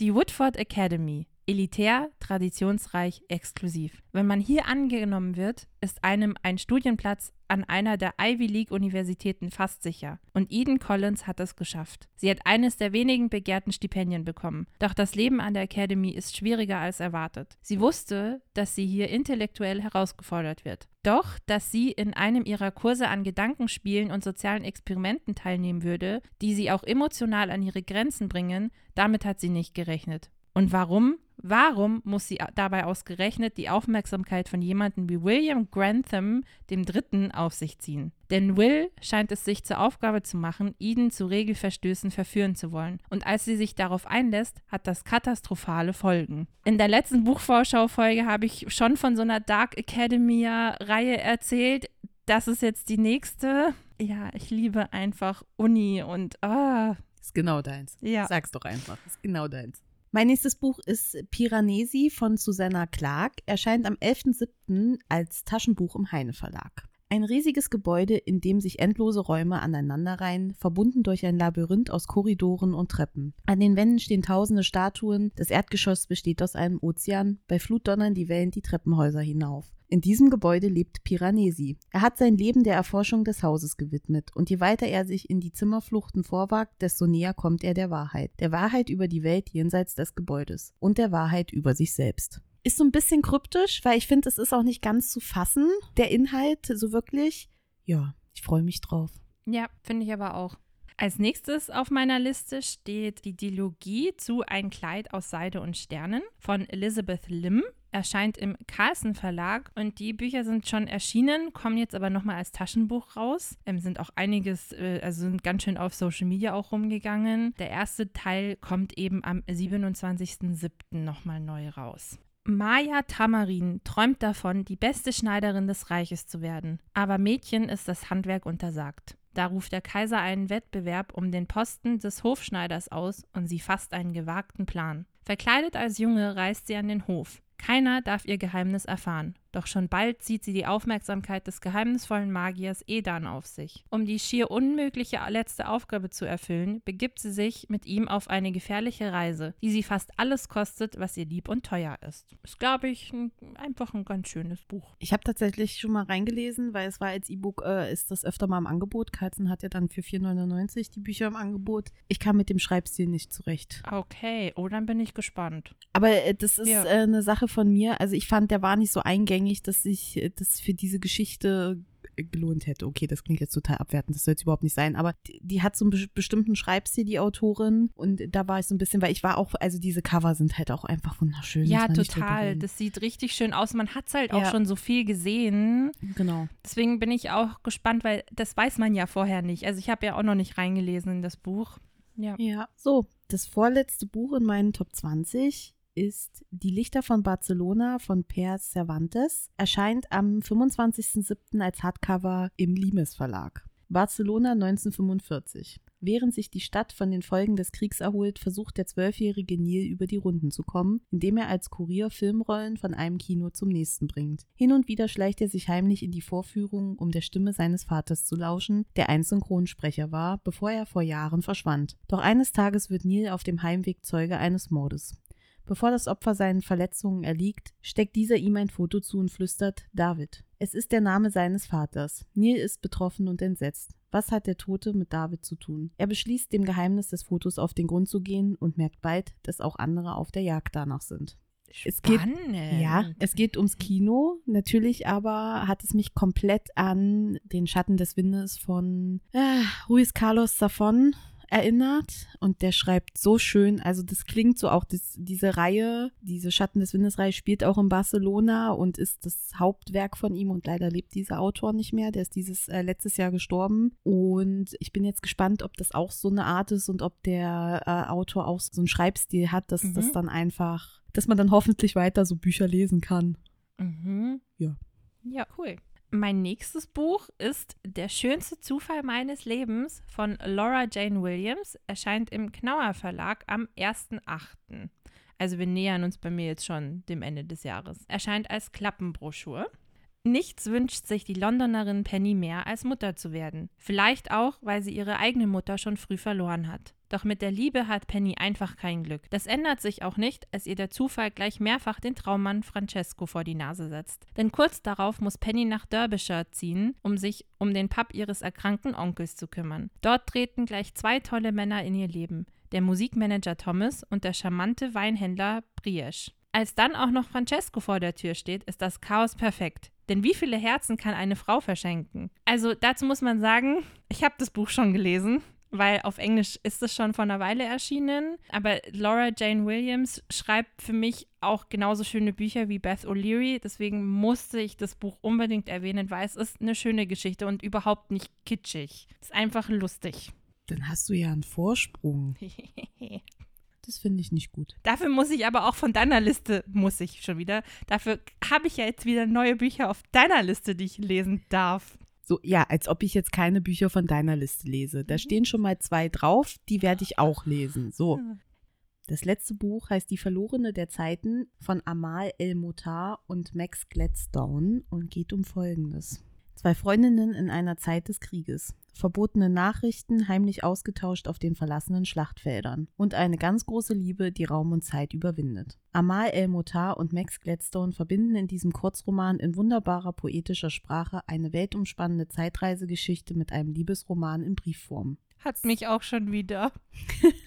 Die Woodford Academy elitär, traditionsreich, exklusiv. Wenn man hier angenommen wird, ist einem ein Studienplatz an einer der Ivy League Universitäten fast sicher. Und Eden Collins hat es geschafft. Sie hat eines der wenigen begehrten Stipendien bekommen. Doch das Leben an der Academy ist schwieriger als erwartet. Sie wusste, dass sie hier intellektuell herausgefordert wird. Doch, dass sie in einem ihrer Kurse an Gedankenspielen und sozialen Experimenten teilnehmen würde, die sie auch emotional an ihre Grenzen bringen, damit hat sie nicht gerechnet. Und warum? Warum muss sie dabei ausgerechnet die Aufmerksamkeit von jemandem wie William Grantham dem Dritten auf sich ziehen? Denn Will scheint es sich zur Aufgabe zu machen, Eden zu Regelverstößen verführen zu wollen. Und als sie sich darauf einlässt, hat das katastrophale Folgen. In der letzten Buchvorschau-Folge habe ich schon von so einer Dark Academia-Reihe erzählt. Das ist jetzt die nächste. Ja, ich liebe einfach Uni und ah. Ist genau deins. Ja. Sag's doch einfach. Ist genau deins. Mein nächstes Buch ist Piranesi von Susanna Clark, erscheint am 11.07. als Taschenbuch im Heine Verlag. Ein riesiges Gebäude, in dem sich endlose Räume aneinanderreihen, verbunden durch ein Labyrinth aus Korridoren und Treppen. An den Wänden stehen tausende Statuen, das Erdgeschoss besteht aus einem Ozean, bei Flut donnern die Wellen die Treppenhäuser hinauf. In diesem Gebäude lebt Piranesi. Er hat sein Leben der Erforschung des Hauses gewidmet, und je weiter er sich in die Zimmerfluchten vorwagt, desto näher kommt er der Wahrheit. Der Wahrheit über die Welt jenseits des Gebäudes und der Wahrheit über sich selbst. Ist so ein bisschen kryptisch, weil ich finde, es ist auch nicht ganz zu fassen, der Inhalt, so wirklich. Ja, ich freue mich drauf. Ja, finde ich aber auch. Als nächstes auf meiner Liste steht die Dilogie zu Ein Kleid aus Seide und Sternen von Elizabeth Lim erscheint im Carlsen Verlag und die Bücher sind schon erschienen, kommen jetzt aber nochmal als Taschenbuch raus. Ähm, sind auch einiges, äh, also sind ganz schön auf Social Media auch rumgegangen. Der erste Teil kommt eben am 27.07. nochmal neu raus. Maya Tamarin träumt davon, die beste Schneiderin des Reiches zu werden. Aber Mädchen ist das Handwerk untersagt. Da ruft der Kaiser einen Wettbewerb um den Posten des Hofschneiders aus und sie fasst einen gewagten Plan. Verkleidet als Junge reist sie an den Hof. Keiner darf ihr Geheimnis erfahren. Doch schon bald zieht sie die Aufmerksamkeit des geheimnisvollen Magiers Edan auf sich. Um die schier unmögliche letzte Aufgabe zu erfüllen, begibt sie sich mit ihm auf eine gefährliche Reise, die sie fast alles kostet, was ihr lieb und teuer ist. Ist, glaube ich, ein, einfach ein ganz schönes Buch. Ich habe tatsächlich schon mal reingelesen, weil es war als E-Book, äh, ist das öfter mal im Angebot. Carlsen hat ja dann für 4,99 die Bücher im Angebot. Ich kam mit dem Schreibstil nicht zurecht. Okay, oh, dann bin ich gespannt. Aber äh, das ist Ja. äh, eine Sache von mir. Also ich fand, der war nicht so eingängig, dass sich äh, das für diese Geschichte äh, gelohnt hätte. Okay, das klingt jetzt total abwertend, das soll jetzt überhaupt nicht sein, aber die, die hat so einen be bestimmten Schreibstil, die Autorin. Und da war ich so ein bisschen, weil ich war auch, also diese Cover sind halt auch einfach wunderschön. Ja, total. Das sieht richtig schön aus. Man hat es halt auch Ja. schon so viel gesehen. Genau. Deswegen bin ich auch gespannt, weil das weiß man ja vorher nicht. Also ich habe ja auch noch nicht reingelesen in das Buch. Ja. Ja. So, das vorletzte Buch in meinen Top 20 ist Die Lichter von Barcelona von Per Cervantes. Erscheint am 25.07. als Hardcover im Limes Verlag. Barcelona 1945. Während sich die Stadt von den Folgen des Kriegs erholt, versucht der zwölfjährige Neil über die Runden zu kommen, indem er als Kurier Filmrollen von einem Kino zum nächsten bringt. Hin und wieder schleicht er sich heimlich in die Vorführungen, um der Stimme seines Vaters zu lauschen, der ein Synchronsprecher war, bevor er vor Jahren verschwand. Doch eines Tages wird Neil auf dem Heimweg Zeuge eines Mordes. Bevor das Opfer seinen Verletzungen erliegt, steckt dieser ihm ein Foto zu und flüstert David. Es ist der Name seines Vaters. Neil ist betroffen und entsetzt. Was hat der Tote mit David zu tun? Er beschließt, dem Geheimnis des Fotos auf den Grund zu gehen und merkt bald, dass auch andere auf der Jagd danach sind. Es geht-. Ja, es geht ums Kino. Natürlich aber hat es mich komplett an den Schatten des Windes von äh, Ruiz Carlos Zafón erinnert. Und der schreibt so schön, also das klingt so auch, das, diese Reihe, diese Schatten des Windes Reihe spielt auch in Barcelona und ist das Hauptwerk von ihm und leider lebt dieser Autor nicht mehr. Der ist dieses äh, letztes Jahr gestorben. Und ich bin jetzt gespannt, ob das auch so eine Art ist und ob der äh, Autor auch so einen Schreibstil hat, dass Mhm. das dann einfach, dass man dann hoffentlich weiter so Bücher lesen kann. Mhm. Ja. Ja, cool. Mein nächstes Buch ist Der schönste Zufall meines Lebens von Laura Jane Williams. Erscheint im Knauer Verlag am 1.8. Also wir nähern uns bei mir jetzt schon dem Ende des Jahres. Erscheint als Klappenbroschur. Nichts wünscht sich die Londonerin Penny mehr, als Mutter zu werden. Vielleicht auch, weil sie ihre eigene Mutter schon früh verloren hat. Doch mit der Liebe hat Penny einfach kein Glück. Das ändert sich auch nicht, als ihr der Zufall gleich mehrfach den Traummann Francesco vor die Nase setzt. Denn kurz darauf muss Penny nach Derbyshire ziehen, um sich um den Pub ihres erkrankten Onkels zu kümmern. Dort treten gleich zwei tolle Männer in ihr Leben. Der Musikmanager Thomas und der charmante Weinhändler Briesch. Als dann auch noch Francesco vor der Tür steht, ist das Chaos perfekt. Denn wie viele Herzen kann eine Frau verschenken? Also dazu muss man sagen, ich habe das Buch schon gelesen, weil auf Englisch ist es schon vor einer Weile erschienen. Aber Laura Jane Williams schreibt für mich auch genauso schöne Bücher wie Beth O'Leary. Deswegen musste ich das Buch unbedingt erwähnen, weil es ist eine schöne Geschichte und überhaupt nicht kitschig. Es ist einfach lustig. Dann hast du ja einen Vorsprung. [laughs] Das finde ich nicht gut. Dafür muss ich aber auch von deiner Liste, muss ich schon wieder, dafür habe ich ja jetzt wieder neue Bücher auf deiner Liste, die ich lesen darf. So, ja, als ob ich jetzt keine Bücher von deiner Liste lese. Da stehen schon mal zwei drauf, die werde ich auch lesen. So. Das letzte Buch heißt Die Verlorene der Zeiten von Amal El Motar und Max Gladstone und geht um Folgendes. Zwei Freundinnen in einer Zeit des Krieges. Verbotene Nachrichten heimlich ausgetauscht auf den verlassenen Schlachtfeldern. Und eine ganz große Liebe, die Raum und Zeit überwindet. Amal El Motar und Max Gladstone verbinden in diesem Kurzroman in wunderbarer poetischer Sprache eine weltumspannende Zeitreisegeschichte mit einem Liebesroman in Briefform. Hat mich auch schon wieder. [laughs]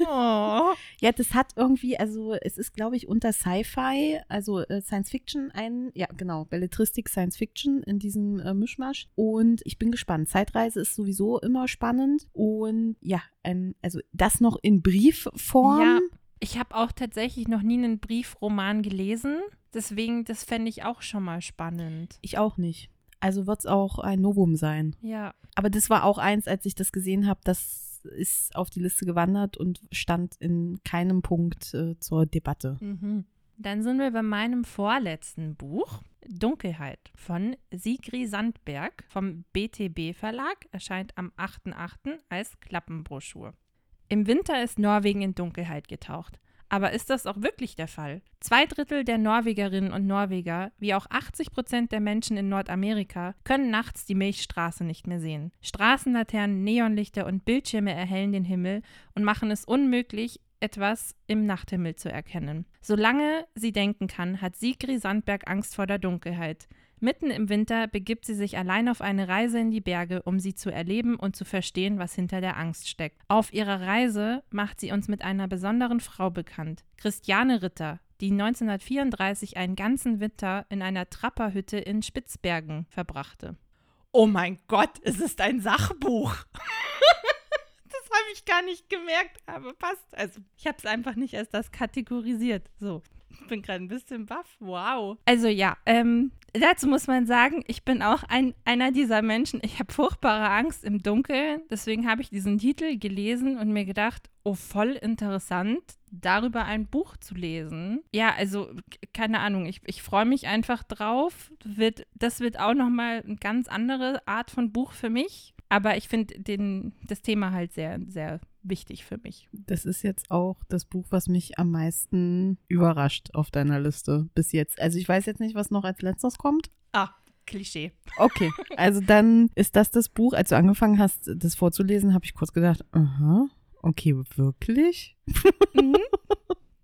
Oh. Ja, das hat irgendwie, also es ist, glaube ich, unter Sci-Fi, also äh, Science Fiction ein, ja genau, Belletristik Science Fiction in diesem äh, Mischmasch. Und ich bin gespannt. Zeitreise ist sowieso immer spannend. Und ja, ein, also das noch in Briefform. Ja, ich habe auch tatsächlich noch nie einen Briefroman gelesen. Deswegen, das fände ich auch schon mal spannend. Ich auch nicht. Also wird es auch ein Novum sein. Ja. Aber das war auch eins, als ich das gesehen habe, das ist auf die Liste gewandert und stand in keinem Punkt äh, zur Debatte. Mhm. Dann sind wir bei meinem vorletzten Buch. Dunkelheit von Sigri Sandberg vom BTB Verlag, erscheint am 8.8. als Klappenbroschur. Im Winter ist Norwegen in Dunkelheit getaucht. Aber ist das auch wirklich der Fall? Zwei Drittel der Norwegerinnen und Norweger, wie auch 80 Prozent der Menschen in Nordamerika, können nachts die Milchstraße nicht mehr sehen. Straßenlaternen, Neonlichter und Bildschirme erhellen den Himmel und machen es unmöglich, etwas im Nachthimmel zu erkennen. Solange sie denken kann, hat Sigri Sandberg Angst vor der Dunkelheit. Mitten im Winter begibt sie sich allein auf eine Reise in die Berge, um sie zu erleben und zu verstehen, was hinter der Angst steckt. Auf ihrer Reise macht sie uns mit einer besonderen Frau bekannt, Christiane Ritter, die 1934 einen ganzen Winter in einer Trapperhütte in Spitzbergen verbrachte. Oh mein Gott, es ist ein Sachbuch. [laughs] das habe ich gar nicht gemerkt, aber passt. Also, ich habe es einfach nicht als das kategorisiert. So. Ich bin gerade ein bisschen baff. Wow. Also ja, ähm, dazu muss man sagen, ich bin auch ein, einer dieser Menschen. Ich habe furchtbare Angst im Dunkeln. Deswegen habe ich diesen Titel gelesen und mir gedacht, oh, voll interessant, darüber ein Buch zu lesen. Ja, also keine Ahnung, ich, ich freue mich einfach drauf. Wird, das wird auch nochmal eine ganz andere Art von Buch für mich. Aber ich finde das Thema halt sehr, sehr wichtig für mich. Das ist jetzt auch das Buch, was mich am meisten überrascht auf deiner Liste bis jetzt. Also ich weiß jetzt nicht, was noch als letztes kommt. Ah, Klischee. Okay, also dann ist das das Buch. Als du angefangen hast, das vorzulesen, habe ich kurz gedacht, aha, okay, wirklich? Mhm.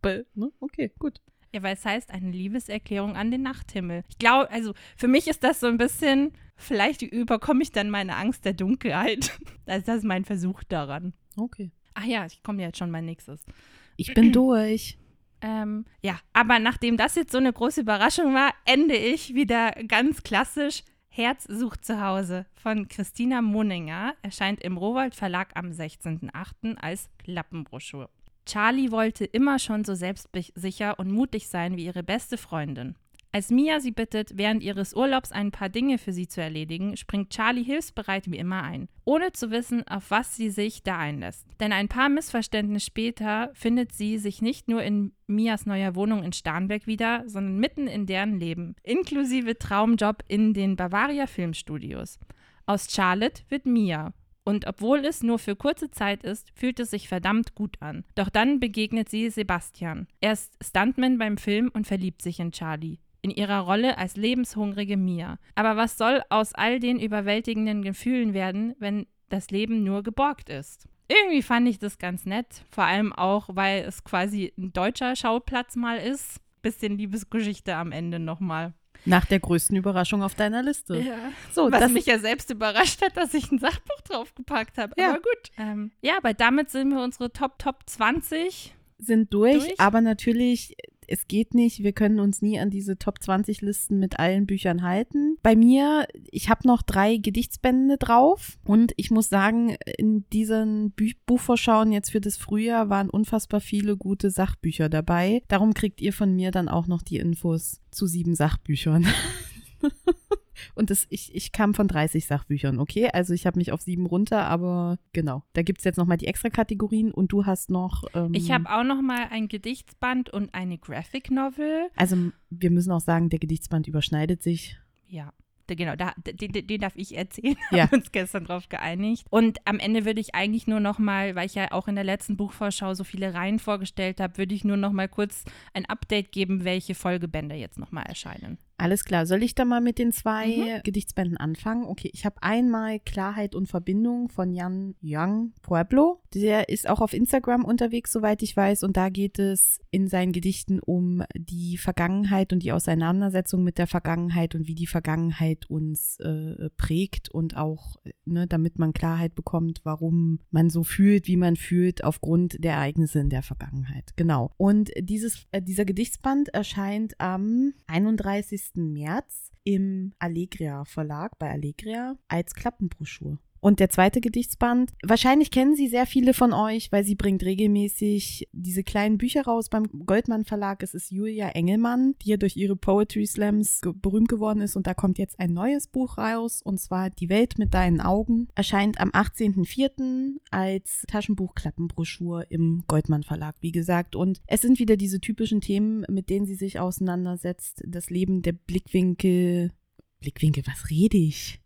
[laughs] ne? Okay, gut. Ja, weil es heißt eine Liebeserklärung an den Nachthimmel. Ich glaube, also für mich ist das so ein bisschen, vielleicht überkomme ich dann meine Angst der Dunkelheit. [laughs] Also das ist mein Versuch daran. Okay. Ach ja, ich komme jetzt schon mein nächstes. Ich bin durch. Ähm, ja, aber nachdem das jetzt so eine große Überraschung war, ende ich wieder ganz klassisch Herz sucht zu Hause von Christina Moninger, erscheint im Rowold Verlag am 16.08. als Klappenbroschur. Charlie wollte immer schon so selbstsicher und mutig sein wie ihre beste Freundin. Als Mia sie bittet, während ihres Urlaubs ein paar Dinge für sie zu erledigen, springt Charlie hilfsbereit wie immer ein, ohne zu wissen, auf was sie sich da einlässt. Denn ein paar Missverständnisse später findet sie sich nicht nur in Mias neuer Wohnung in Starnberg wieder, sondern mitten in deren Leben, inklusive Traumjob in den Bavaria Filmstudios. Aus Charlotte wird Mia, und obwohl es nur für kurze Zeit ist, fühlt es sich verdammt gut an. Doch dann begegnet sie Sebastian. Er ist Stuntman beim Film und verliebt sich in Charlie. In ihrer Rolle als lebenshungrige Mia. Aber was soll aus all den überwältigenden Gefühlen werden, wenn das Leben nur geborgt ist? Irgendwie fand ich das ganz nett, vor allem auch, weil es quasi ein deutscher Schauplatz mal ist. Bisschen Liebesgeschichte am Ende nochmal. Nach der größten Überraschung auf deiner Liste. Ja. So, Was mich ja selbst überrascht hat, dass ich ein Sachbuch draufgepackt habe. Ja. Aber gut. Ähm, ja, aber damit sind wir unsere Top, Top 20 sind durch, durch, aber natürlich es geht nicht, wir können uns nie an diese Top 20 Listen mit allen Büchern halten. Bei mir, ich habe noch drei Gedichtsbände drauf und ich muss sagen, in diesen Bü Buchvorschauen jetzt für das Frühjahr waren unfassbar viele gute Sachbücher dabei. Darum kriegt ihr von mir dann auch noch die Infos zu sieben Sachbüchern. [laughs] Und das, ich, ich kam von 30 Sachbüchern, okay? Also ich habe mich auf sieben runter, aber genau. Da gibt es jetzt nochmal die extra Kategorien und du hast noch. Ähm, ich habe auch nochmal ein Gedichtsband und eine Graphic Novel. Also wir müssen auch sagen, der Gedichtsband überschneidet sich. Ja genau, da, den, den, darf ich erzählen. Ja. [laughs] Haben uns gestern drauf geeinigt. Und am Ende würde ich eigentlich nur noch mal, weil ich ja auch in der letzten Buchvorschau so viele Reihen vorgestellt habe, würde ich nur noch mal kurz ein Update geben, welche Folgebände jetzt noch mal erscheinen. Alles klar. Soll ich da mal mit den zwei mhm. Gedichtsbänden anfangen? Okay, ich habe einmal Klarheit und Verbindung von Jan Young Pueblo. Der ist auch auf Instagram unterwegs, soweit ich weiß. Und da geht es in seinen Gedichten um die Vergangenheit und die Auseinandersetzung mit der Vergangenheit und wie die Vergangenheit uns äh, prägt und auch, ne, damit man Klarheit bekommt, warum man so fühlt, wie man fühlt, aufgrund der Ereignisse in der Vergangenheit. Genau. Und dieses, äh, dieser Gedichtsband erscheint am 31. März im Allegria Verlag bei Allegria als Klappenbroschur. Und der zweite Gedichtsband, wahrscheinlich kennen sie sehr viele von euch, weil sie bringt regelmäßig diese kleinen Bücher raus beim Goldmann Verlag. Es ist Julia Engelmann, die ja durch ihre Poetry Slams ge berühmt geworden ist. Und da kommt jetzt ein neues Buch raus, und zwar Die Welt mit deinen Augen. Erscheint am 18.04. als Taschenbuchklappenbroschur im Goldmann Verlag, wie gesagt. Und es sind wieder diese typischen Themen, mit denen sie sich auseinandersetzt. Das Leben der Blickwinkel. Blickwinkel, was rede ich?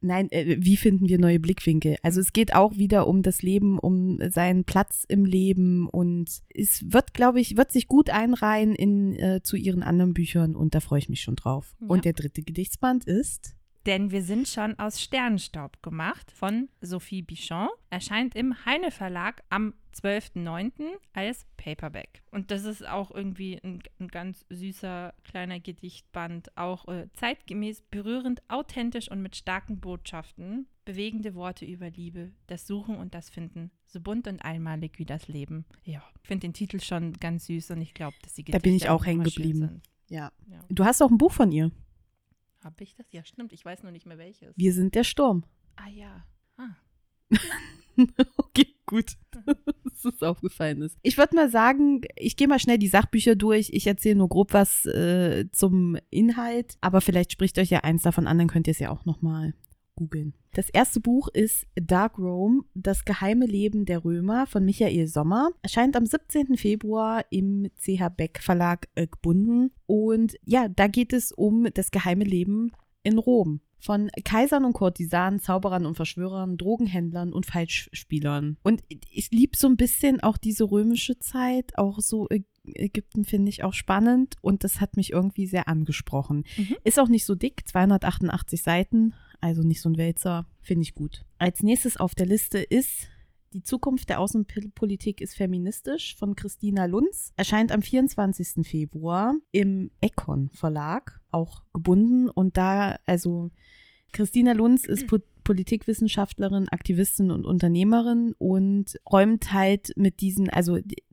Nein, äh, wie finden wir neue Blickwinkel? Also es geht auch wieder um das Leben, um seinen Platz im Leben und es wird, glaube ich, wird sich gut einreihen in äh, zu ihren anderen Büchern und da freue ich mich schon drauf. Ja. Und der dritte Gedichtsband ist Denn wir sind schon aus Sternenstaub gemacht von Sophie Bichon. Erscheint im Heine Verlag am 12.09. als Paperback. Und das ist auch irgendwie ein, ein ganz süßer kleiner Gedichtband. Auch äh, zeitgemäß, berührend, authentisch und mit starken Botschaften. Bewegende Worte über Liebe, das Suchen und das Finden. So bunt und einmalig wie das Leben. Ja, ich finde den Titel schon ganz süß und ich glaube, dass die Da bin ich Gedichte auch hängen geblieben. ja. Ja. Du hast auch ein Buch von ihr. Habe ich das? Ja, stimmt. Ich weiß nur nicht mehr welches. Wir sind der Sturm. Ah ja. Ah. [laughs] okay, gut. [laughs] Dass es aufgefallen ist. Ich würde mal sagen, ich gehe mal schnell die Sachbücher durch. Ich erzähle nur grob was äh, zum Inhalt, aber vielleicht spricht euch ja eins davon an, dann könnt ihr es ja auch nochmal googeln. Das erste Buch ist Dark Rome, das geheime Leben der Römer von Michael Sommer. Erscheint am 17. Februar im CH Beck Verlag äh, gebunden. Und ja, da geht es um das geheime Leben in Rom. Von Kaisern und Kurtisanen, Zauberern und Verschwörern, Drogenhändlern und Falschspielern. Und ich liebe so ein bisschen auch diese römische Zeit, auch so Ägypten finde ich auch spannend und das hat mich irgendwie sehr angesprochen. Mhm. Ist auch nicht so dick, 288 Seiten, also nicht so ein Wälzer, finde ich gut. Als nächstes auf der Liste ist Die Zukunft der Außenpolitik ist feministisch von Christina Lunz. Erscheint am 24. Februar im Econ Verlag, auch gebunden. Und da, also Christina Lunz ist [clears throat] Politikwissenschaftlerin, Aktivistin und Unternehmerin und räumt halt mit diesen, also die,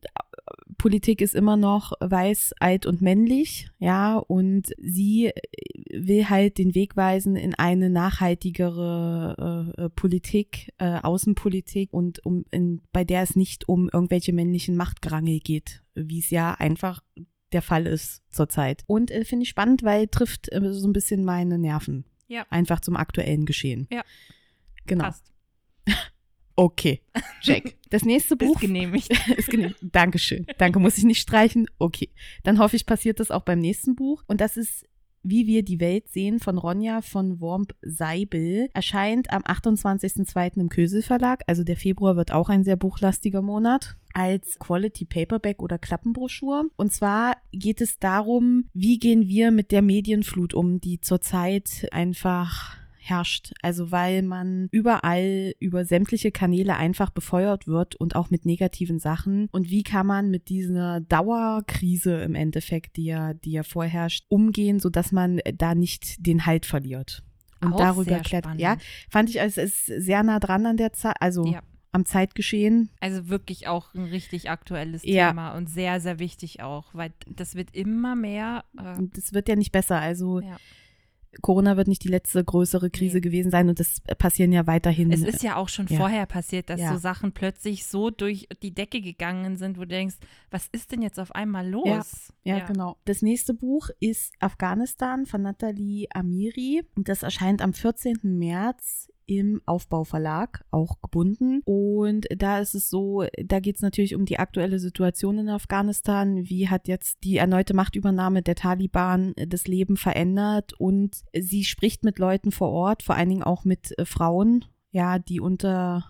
Politik ist immer noch weiß, alt und männlich, ja, und sie will halt den Weg weisen in eine nachhaltigere äh, äh, Politik, äh, Außenpolitik und um in, bei der es nicht um irgendwelche männlichen Machtgerangel geht, wie es ja einfach der Fall ist zurzeit. Und äh, finde ich spannend, weil trifft äh, so ein bisschen meine Nerven. Ja. Einfach zum aktuellen Geschehen. Ja. Genau. Passt. [laughs] Okay. Check. Das nächste [laughs] Buch [laughs] Ist genehmigt. ist genug. Dankeschön. Danke, muss ich nicht streichen. Okay. Dann hoffe ich, passiert das auch beim nächsten Buch. Und das ist Wie wir die Welt sehen von Ronja von Wormp Seibel. Erscheint am 28.02. im Kösel Verlag. Also der Februar wird auch ein sehr buchlastiger Monat. Als Quality Paperback oder Klappenbroschur. Und zwar geht es darum, wie gehen wir mit der Medienflut um, die zurzeit einfach herrscht. Also weil man überall über sämtliche Kanäle einfach befeuert wird und auch mit negativen Sachen. Und wie kann man mit dieser Dauerkrise im Endeffekt, die ja, die ja vorherrscht, umgehen, sodass man da nicht den Halt verliert. Und Auch darüber spannend. ja, fand ich, es ist sehr nah dran an der Zeit, also Ja. am Zeitgeschehen. Also wirklich auch ein richtig aktuelles Ja. Thema und sehr, sehr wichtig auch, weil das wird immer mehr. Äh, Und das wird ja nicht besser. Also ja. Corona wird nicht die letzte größere Krise Nee. gewesen sein und das passieren ja weiterhin. Es ist ja auch schon Ja. vorher passiert, dass Ja. so Sachen plötzlich so durch die Decke gegangen sind, wo du denkst, was ist denn jetzt auf einmal los? Ja, genau. Das nächste Buch ist Afghanistan von Nathalie Amiri und das erscheint am 14. März im Aufbauverlag, auch gebunden. Und da ist es so, da geht es natürlich um die aktuelle Situation in Afghanistan. Wie hat jetzt die erneute Machtübernahme der Taliban das Leben verändert? Und sie spricht mit Leuten vor Ort, vor allen Dingen auch mit äh, Frauen, ja, die unter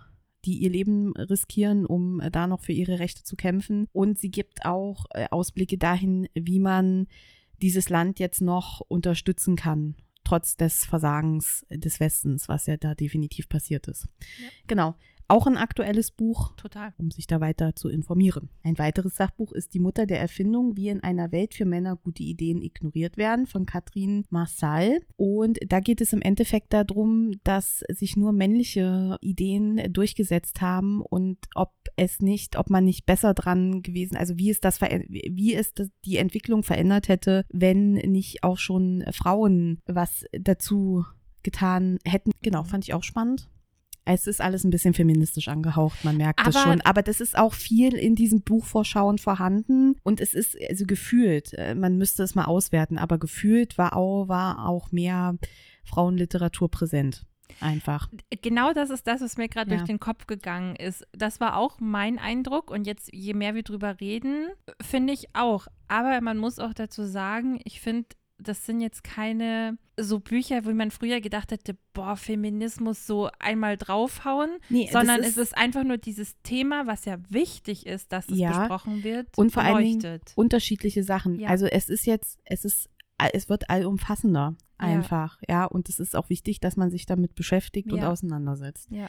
die ihr Leben riskieren, um äh, da noch für ihre Rechte zu kämpfen. Und sie gibt auch äh, Ausblicke dahin, wie man dieses Land jetzt noch unterstützen kann, trotz des Versagens des Westens, was ja da definitiv passiert ist. Ja. Genau. Auch ein aktuelles Buch, Total. um sich da weiter zu informieren. Ein weiteres Sachbuch ist Die Mutter der Erfindung, wie in einer Welt für Männer gute Ideen ignoriert werden, von Katrin Marsal. Und da geht es im Endeffekt darum, dass sich nur männliche Ideen durchgesetzt haben und ob es nicht, ob man nicht besser dran gewesen, also wie es das, wie es die Entwicklung verändert hätte, wenn nicht auch schon Frauen was dazu getan hätten. Genau, fand ich auch spannend. Es ist alles ein bisschen feministisch angehaucht, man merkt es Aber- schon. Aber das ist auch viel in diesen Buchvorschauen vorhanden. Und es ist also gefühlt, äh, man müsste es mal auswerten, aber gefühlt war auch, war auch mehr Frauenliteratur präsent. Einfach. Genau das ist das, was mir gerade Ja. durch den Kopf gegangen ist. Das war auch mein Eindruck und jetzt, je mehr wir drüber reden, finde ich auch. Aber man muss auch dazu sagen, ich finde, das sind jetzt keine so Bücher, wo man früher gedacht hätte, boah, Feminismus so einmal draufhauen, Nee, sondern das es ist einfach nur dieses Thema, was ja wichtig ist, dass es Ja. besprochen wird, Und vor allen Dingen beleuchtet. unterschiedliche Sachen. Ja. Also es ist jetzt, es ist, es wird allumfassender einfach, ja. Und es ist auch wichtig, dass man sich damit beschäftigt und Ja. auseinandersetzt. Ja.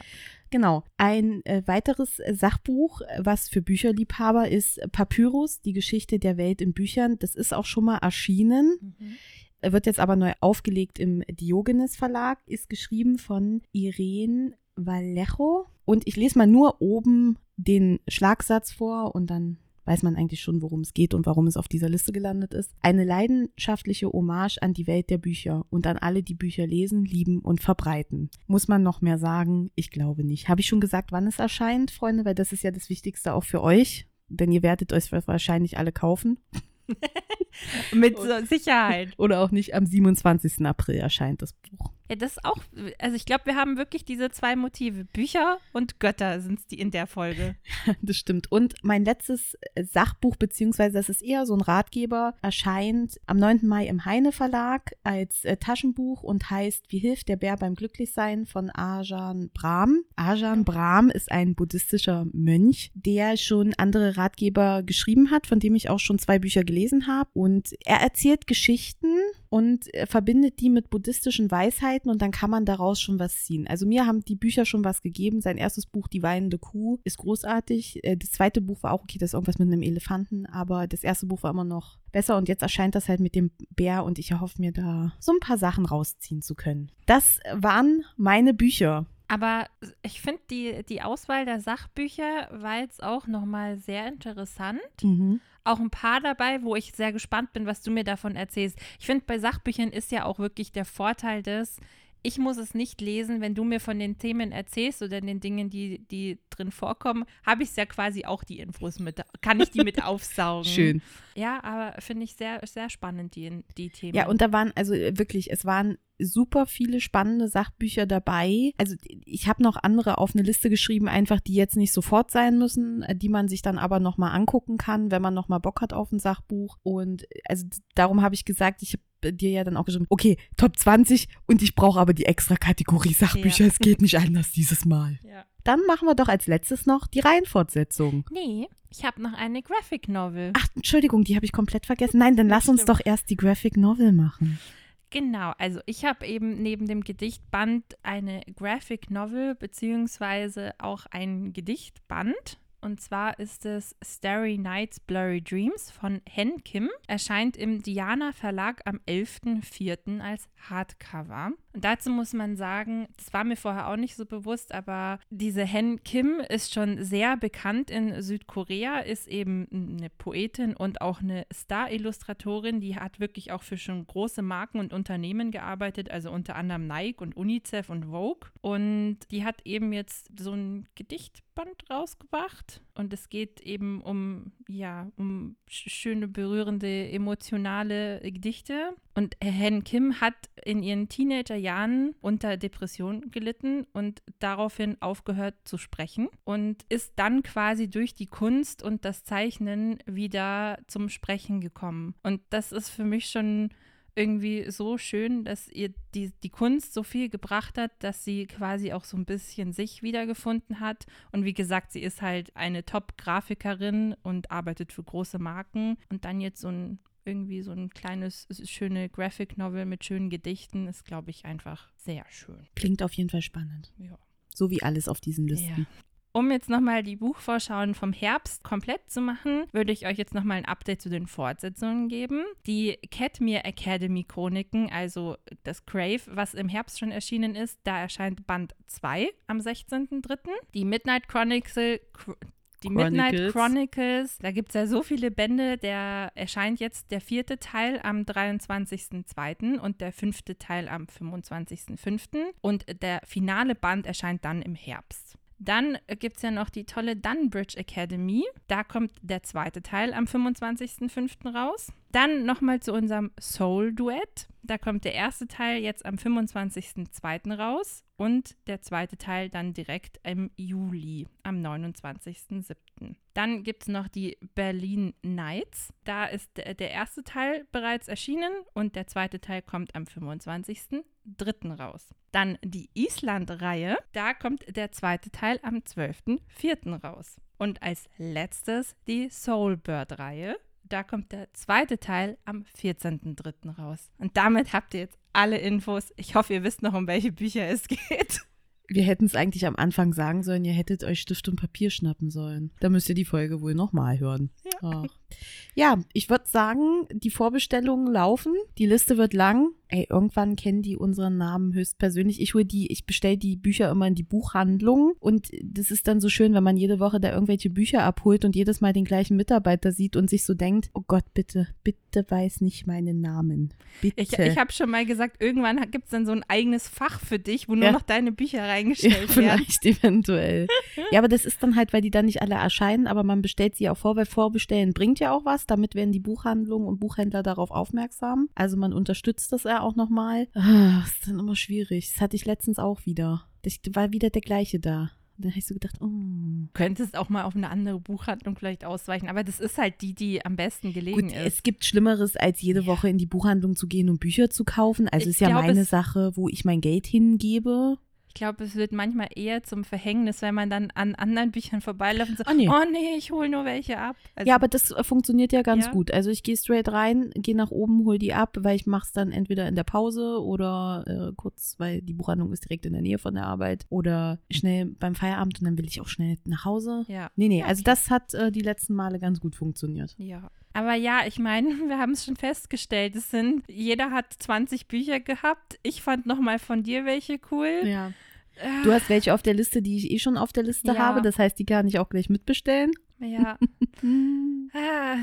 Genau. Ein äh, weiteres äh, Sachbuch, äh, was für Bücherliebhaber ist Papyrus, die Geschichte der Welt in Büchern. Das ist auch schon mal erschienen. Mhm. Wird jetzt aber neu aufgelegt im Diogenes Verlag, ist geschrieben von Irene Vallejo. Und ich lese mal nur oben den Schlagsatz vor und dann weiß man eigentlich schon, worum es geht und warum es auf dieser Liste gelandet ist. Eine leidenschaftliche Hommage an die Welt der Bücher und an alle, die Bücher lesen, lieben und verbreiten. Muss man noch mehr sagen? Ich glaube nicht. Habe ich schon gesagt, wann es erscheint, Freunde? Weil das ist ja das Wichtigste auch für euch. Denn ihr werdet euch wahrscheinlich alle kaufen. [laughs] Mit Sicherheit. [laughs] Oder auch nicht. Am 27. April erscheint das Buch. Ja, das ist auch, also ich glaube, wir haben wirklich diese zwei Motive. Bücher und Götter sind es die in der Folge. [laughs] Das stimmt. Und mein letztes Sachbuch, beziehungsweise das ist eher so ein Ratgeber, erscheint am 9. Mai im Heine Verlag als äh, Taschenbuch und heißt Wie hilft der Bär beim Glücklichsein von Ajahn Brahm. Ajahn Brahm ist ein buddhistischer Mönch, der schon andere Ratgeber geschrieben hat, von dem ich auch schon zwei Bücher gelesen habe. Und er erzählt Geschichten und äh, verbindet die mit buddhistischen Weisheiten und dann kann man daraus schon was ziehen. Also mir haben die Bücher schon was gegeben. Sein erstes Buch, Die weinende Kuh, ist großartig. Äh, Das zweite Buch war auch okay, das ist irgendwas mit einem Elefanten, aber das erste Buch war immer noch besser und jetzt erscheint das halt mit dem Bär und ich erhoffe mir da so ein paar Sachen rausziehen zu können. Das waren meine Bücher. Aber ich finde die, die Auswahl der Sachbücher war jetzt auch nochmal sehr interessant. Mhm. Auch ein paar dabei, wo ich sehr gespannt bin, was du mir davon erzählst. Ich finde, bei Sachbüchern ist ja auch wirklich der Vorteil des, ich muss es nicht lesen, wenn du mir von den Themen erzählst oder den Dingen, die, die drin vorkommen, habe ich ja quasi auch die Infos mit, kann ich die mit [laughs] aufsaugen. Schön. Ja, aber finde ich sehr, sehr spannend, die, die Themen. Ja, und da waren, also wirklich, es waren super viele spannende Sachbücher dabei. Also ich habe noch andere auf eine Liste geschrieben, einfach die jetzt nicht sofort sein müssen, äh, die man sich dann aber nochmal angucken kann, wenn man nochmal Bock hat auf ein Sachbuch. Und äh, also darum habe ich gesagt, ich habe dir ja dann auch geschrieben, okay, Top 20 und ich brauche aber die extra Kategorie Sachbücher. Ja. Es geht nicht anders dieses Mal. ja. Dann machen wir doch als letztes noch die Reihenfortsetzung. Nee, ich habe noch eine Graphic Novel. Ach, Entschuldigung, die habe ich komplett vergessen. Nein, dann lass uns doch erst die Graphic Novel machen. Genau, also ich habe eben neben dem Gedichtband eine Graphic Novel beziehungsweise auch ein Gedichtband. Und zwar ist es Starry Nights Blurry Dreams von Hen Kim. Erscheint im Diana Verlag am 11.04. als Hardcover. Und dazu muss man sagen, das war mir vorher auch nicht so bewusst, aber diese Hen Kim ist schon sehr bekannt in Südkorea, ist eben eine Poetin und auch eine Star-Illustratorin. Die hat wirklich auch für schon große Marken und Unternehmen gearbeitet, also unter anderem Nike und UNICEF und Vogue. Und die hat eben jetzt so ein Gedichtband rausgebracht. Und es geht eben um, ja, um sch- schöne, berührende, emotionale Gedichte. Und Hen Kim hat in ihren Teenagerjahren unter Depression gelitten und daraufhin aufgehört zu sprechen und ist dann quasi durch die Kunst und das Zeichnen wieder zum Sprechen gekommen. Und das ist für mich schon irgendwie so schön, dass ihr die, die Kunst so viel gebracht hat, dass sie quasi auch so ein bisschen sich wiedergefunden hat. Und wie gesagt, sie ist halt eine Top-Grafikerin und arbeitet für große Marken. Und dann jetzt so ein irgendwie so ein kleines, schöne Graphic Novel mit schönen Gedichten ist, glaube ich, einfach sehr schön. Klingt auf jeden Fall spannend. Ja. So wie alles auf diesen Listen. Ja. Um jetzt nochmal die Buchvorschauen vom Herbst komplett zu machen, würde ich euch jetzt nochmal ein Update zu den Fortsetzungen geben. Die Catmere Academy Chroniken, also das Crave, was im Herbst schon erschienen ist, da erscheint Band 2 am 16.03. Die Midnight Chronicle, die Midnight Chronicles. Da gibt es ja so viele Bände. Der erscheint jetzt der vierte Teil am 23.02. und der fünfte Teil am 25.05. Und der finale Band erscheint dann im Herbst. Dann gibt es ja noch die tolle Dunbridge Academy. Da kommt der zweite Teil am 25.05. raus. Dann nochmal zu unserem Soul-Duett. Da kommt der erste Teil jetzt am 25.02. raus und der zweite Teil dann direkt im Juli, am 29.07. Dann gibt es noch die Berlin Nights. Da ist der erste Teil bereits erschienen und der zweite Teil kommt am 25.03. raus. Dann die Island-Reihe. Da kommt der zweite Teil am 12.04. raus. Und als letztes die Soulbird-Reihe da kommt der zweite Teil am 14.03. raus. Und damit habt ihr jetzt alle Infos. Ich hoffe, ihr wisst noch, um welche Bücher es geht. Wir hätten es eigentlich am Anfang sagen sollen, ihr hättet euch Stift und Papier schnappen sollen. Da müsst ihr die Folge wohl nochmal hören. Ja, ja ich würde sagen, die Vorbestellungen laufen. Die Liste wird lang ey, irgendwann kennen die unseren Namen höchstpersönlich. Ich hole die, ich bestelle die Bücher immer in die Buchhandlung und das ist dann so schön, wenn man jede Woche da irgendwelche Bücher abholt und jedes Mal den gleichen Mitarbeiter sieht und sich so denkt, oh Gott, bitte, bitte weiß nicht meinen Namen. Bitte. Ich, ich habe schon mal gesagt, irgendwann gibt es dann so ein eigenes Fach für dich, wo nur ja. noch deine Bücher reingestellt [laughs] ja, vielleicht werden. eventuell. ja, aber das ist dann halt, weil die dann nicht alle erscheinen, aber man bestellt sie auch vor, weil Vorbestellen bringt ja auch was. Damit werden die Buchhandlungen und Buchhändler darauf aufmerksam. Also man unterstützt das ja auch nochmal. Ah, ist dann immer schwierig. Das hatte ich letztens auch wieder. Das war wieder der gleiche da. dann habe ich so gedacht, oh. Könntest auch mal auf eine andere Buchhandlung vielleicht ausweichen. Aber das ist halt die, die am besten gelegen Gut, ist. Es gibt Schlimmeres, als jede ja. Woche in die Buchhandlung zu gehen und Bücher zu kaufen. Also ich ist ja glaub, meine Sache, wo ich mein Geld hingebe glaube, es wird manchmal eher zum Verhängnis, wenn man dann an anderen Büchern vorbeiläuft und so, oh nee, oh nee ich hole nur welche ab. Also, ja, aber das äh, funktioniert ja ganz ja. gut. Also ich gehe straight rein, gehe nach oben, hole die ab, weil ich mache es dann entweder in der Pause oder äh, kurz, weil die Buchhandlung ist direkt in der Nähe von der Arbeit oder schnell beim Feierabend und dann will ich auch schnell nach Hause. Ja. Nee, nee, also das hat äh, die letzten Male ganz gut funktioniert. Ja. Aber ja, ich meine, [laughs] wir haben es schon festgestellt. Es sind, jeder hat 20 Bücher gehabt. Ich fand nochmal von dir welche cool. Ja. Du hast welche auf der Liste, die ich eh schon auf der Liste ja. habe. Das heißt, die kann ich auch gleich mitbestellen. Ja. [laughs] ah,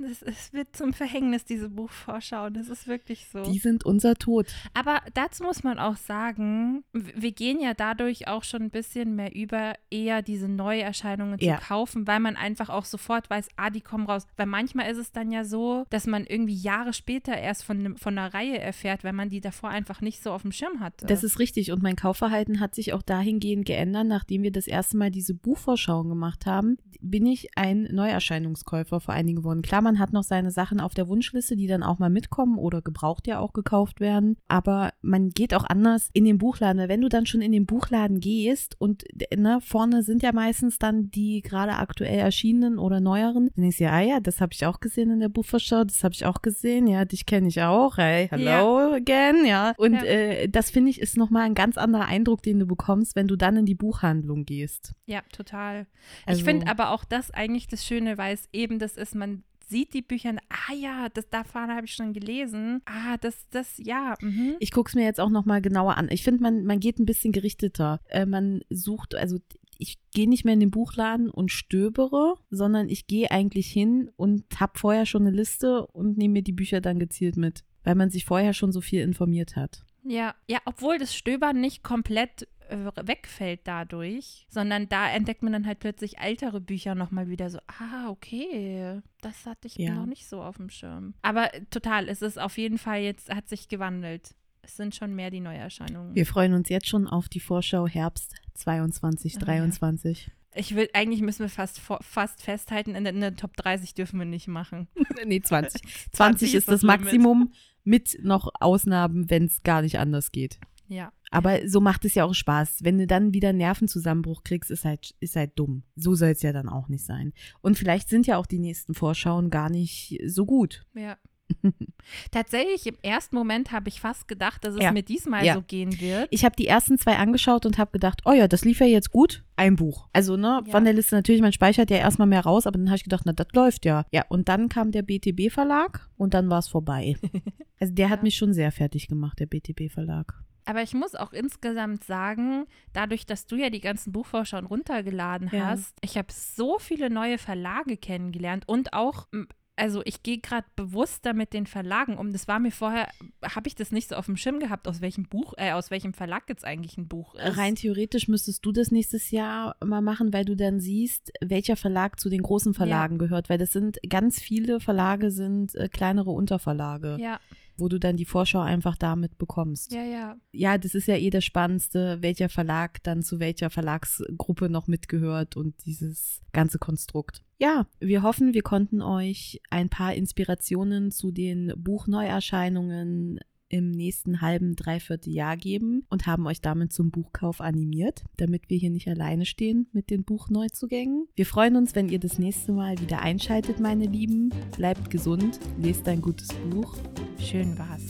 es wird zum Verhängnis, diese Buchvorschau. Das ist wirklich so. Die sind unser Tod. Aber dazu muss man auch sagen, wir gehen ja dadurch auch schon ein bisschen mehr über, eher diese Neuerscheinungen ja. zu kaufen, weil man einfach auch sofort weiß, ah, die kommen raus. Weil manchmal ist es dann ja so, dass man irgendwie Jahre später erst von, von einer Reihe erfährt, weil man die davor einfach nicht so auf dem Schirm hatte. Das ist richtig. Und mein Kaufverhalten hat sich auch dahingehend geändert, nachdem wir das erste Mal diese Buchvorschauen gemacht haben, bin ich ein Neuerscheinungskäufer vor einigen Wochen. Klar, man hat noch seine Sachen auf der Wunschliste, die dann auch mal mitkommen oder gebraucht ja auch gekauft werden. Aber man geht auch anders in den Buchladen. Weil wenn du dann schon in den Buchladen gehst und ne, vorne sind ja meistens dann die gerade aktuell erschienenen oder neueren, dann denkst du ja, ah ja, das habe ich auch gesehen in der Buchvorschau, das habe ich auch gesehen, ja, dich kenne ich auch, hey, hello ja. again, ja. Und ja. Äh, das finde ich ist nochmal ein ganz anderer Eindruck, den du bekommst, wenn du dann in die Buchhandlung gehst. Ja, total. Also, ich finde aber auch das eigentlich das Schöne, weil es eben das ist, man sieht die Bücher, ah ja, das davon habe ich schon gelesen. Ah, das, das, ja. Mhm. Ich gucke es mir jetzt auch nochmal genauer an. Ich finde, man, man geht ein bisschen gerichteter. Äh, man sucht, also ich gehe nicht mehr in den Buchladen und stöbere, sondern ich gehe eigentlich hin und habe vorher schon eine Liste und nehme mir die Bücher dann gezielt mit, weil man sich vorher schon so viel informiert hat. Ja, ja, obwohl das Stöbern nicht komplett wegfällt dadurch, sondern da entdeckt man dann halt plötzlich ältere Bücher nochmal wieder so, ah, okay, das hatte ich ja. noch nicht so auf dem Schirm. Aber total, es ist auf jeden Fall jetzt, hat sich gewandelt. Es sind schon mehr die Neuerscheinungen. Wir freuen uns jetzt schon auf die Vorschau Herbst 22, oh, 23. Ja. Ich will, eigentlich müssen wir fast, fast festhalten, in der, in der Top 30 dürfen wir nicht machen. [laughs] nee, 20. 20, 20 ist das, das Maximum mit noch Ausnahmen, wenn es gar nicht anders geht. Ja. Aber so macht es ja auch Spaß. Wenn du dann wieder Nervenzusammenbruch kriegst, ist halt, ist halt dumm. So soll es ja dann auch nicht sein. Und vielleicht sind ja auch die nächsten Vorschauen gar nicht so gut. Ja. [laughs] Tatsächlich, im ersten Moment habe ich fast gedacht, dass es ja. mir diesmal ja. so gehen wird. Ich habe die ersten zwei angeschaut und habe gedacht, oh ja, das lief ja jetzt gut. Ein Buch. Also, ne, ja. von der Liste natürlich, man speichert ja erstmal mehr raus, aber dann habe ich gedacht, na, das läuft ja. Ja, und dann kam der BTB-Verlag und dann war es vorbei. [laughs] also, der hat mich schon sehr fertig gemacht, der BTB-Verlag. Aber ich muss auch insgesamt sagen, dadurch, dass du ja die ganzen Buchvorschauen runtergeladen Ja. hast, ich habe so viele neue Verlage kennengelernt und auch also ich gehe gerade bewusster mit den Verlagen um. Das war mir vorher, habe ich das nicht so auf dem Schirm gehabt, aus welchem Buch, äh, aus welchem Verlag jetzt eigentlich ein Buch ist. Rein theoretisch müsstest du das nächstes Jahr mal machen, weil du dann siehst, welcher Verlag zu den großen Verlagen gehört, weil das sind ganz viele Verlage sind äh, kleinere Unterverlage, Ja, wo du dann die Vorschau einfach damit bekommst. ja, ja. Ja, das ist ja eh das Spannendste, welcher Verlag dann zu welcher Verlagsgruppe noch mitgehört und dieses ganze Konstrukt. Ja, wir hoffen, wir konnten euch ein paar Inspirationen zu den Buchneuerscheinungen im nächsten halben, dreiviertel Jahr geben und haben euch damit zum Buchkauf animiert, damit wir hier nicht alleine stehen mit den Buchneuzugängen. Wir freuen uns, wenn ihr das nächste Mal wieder einschaltet, meine Lieben. Bleibt gesund, lest ein gutes Buch. Schön war's.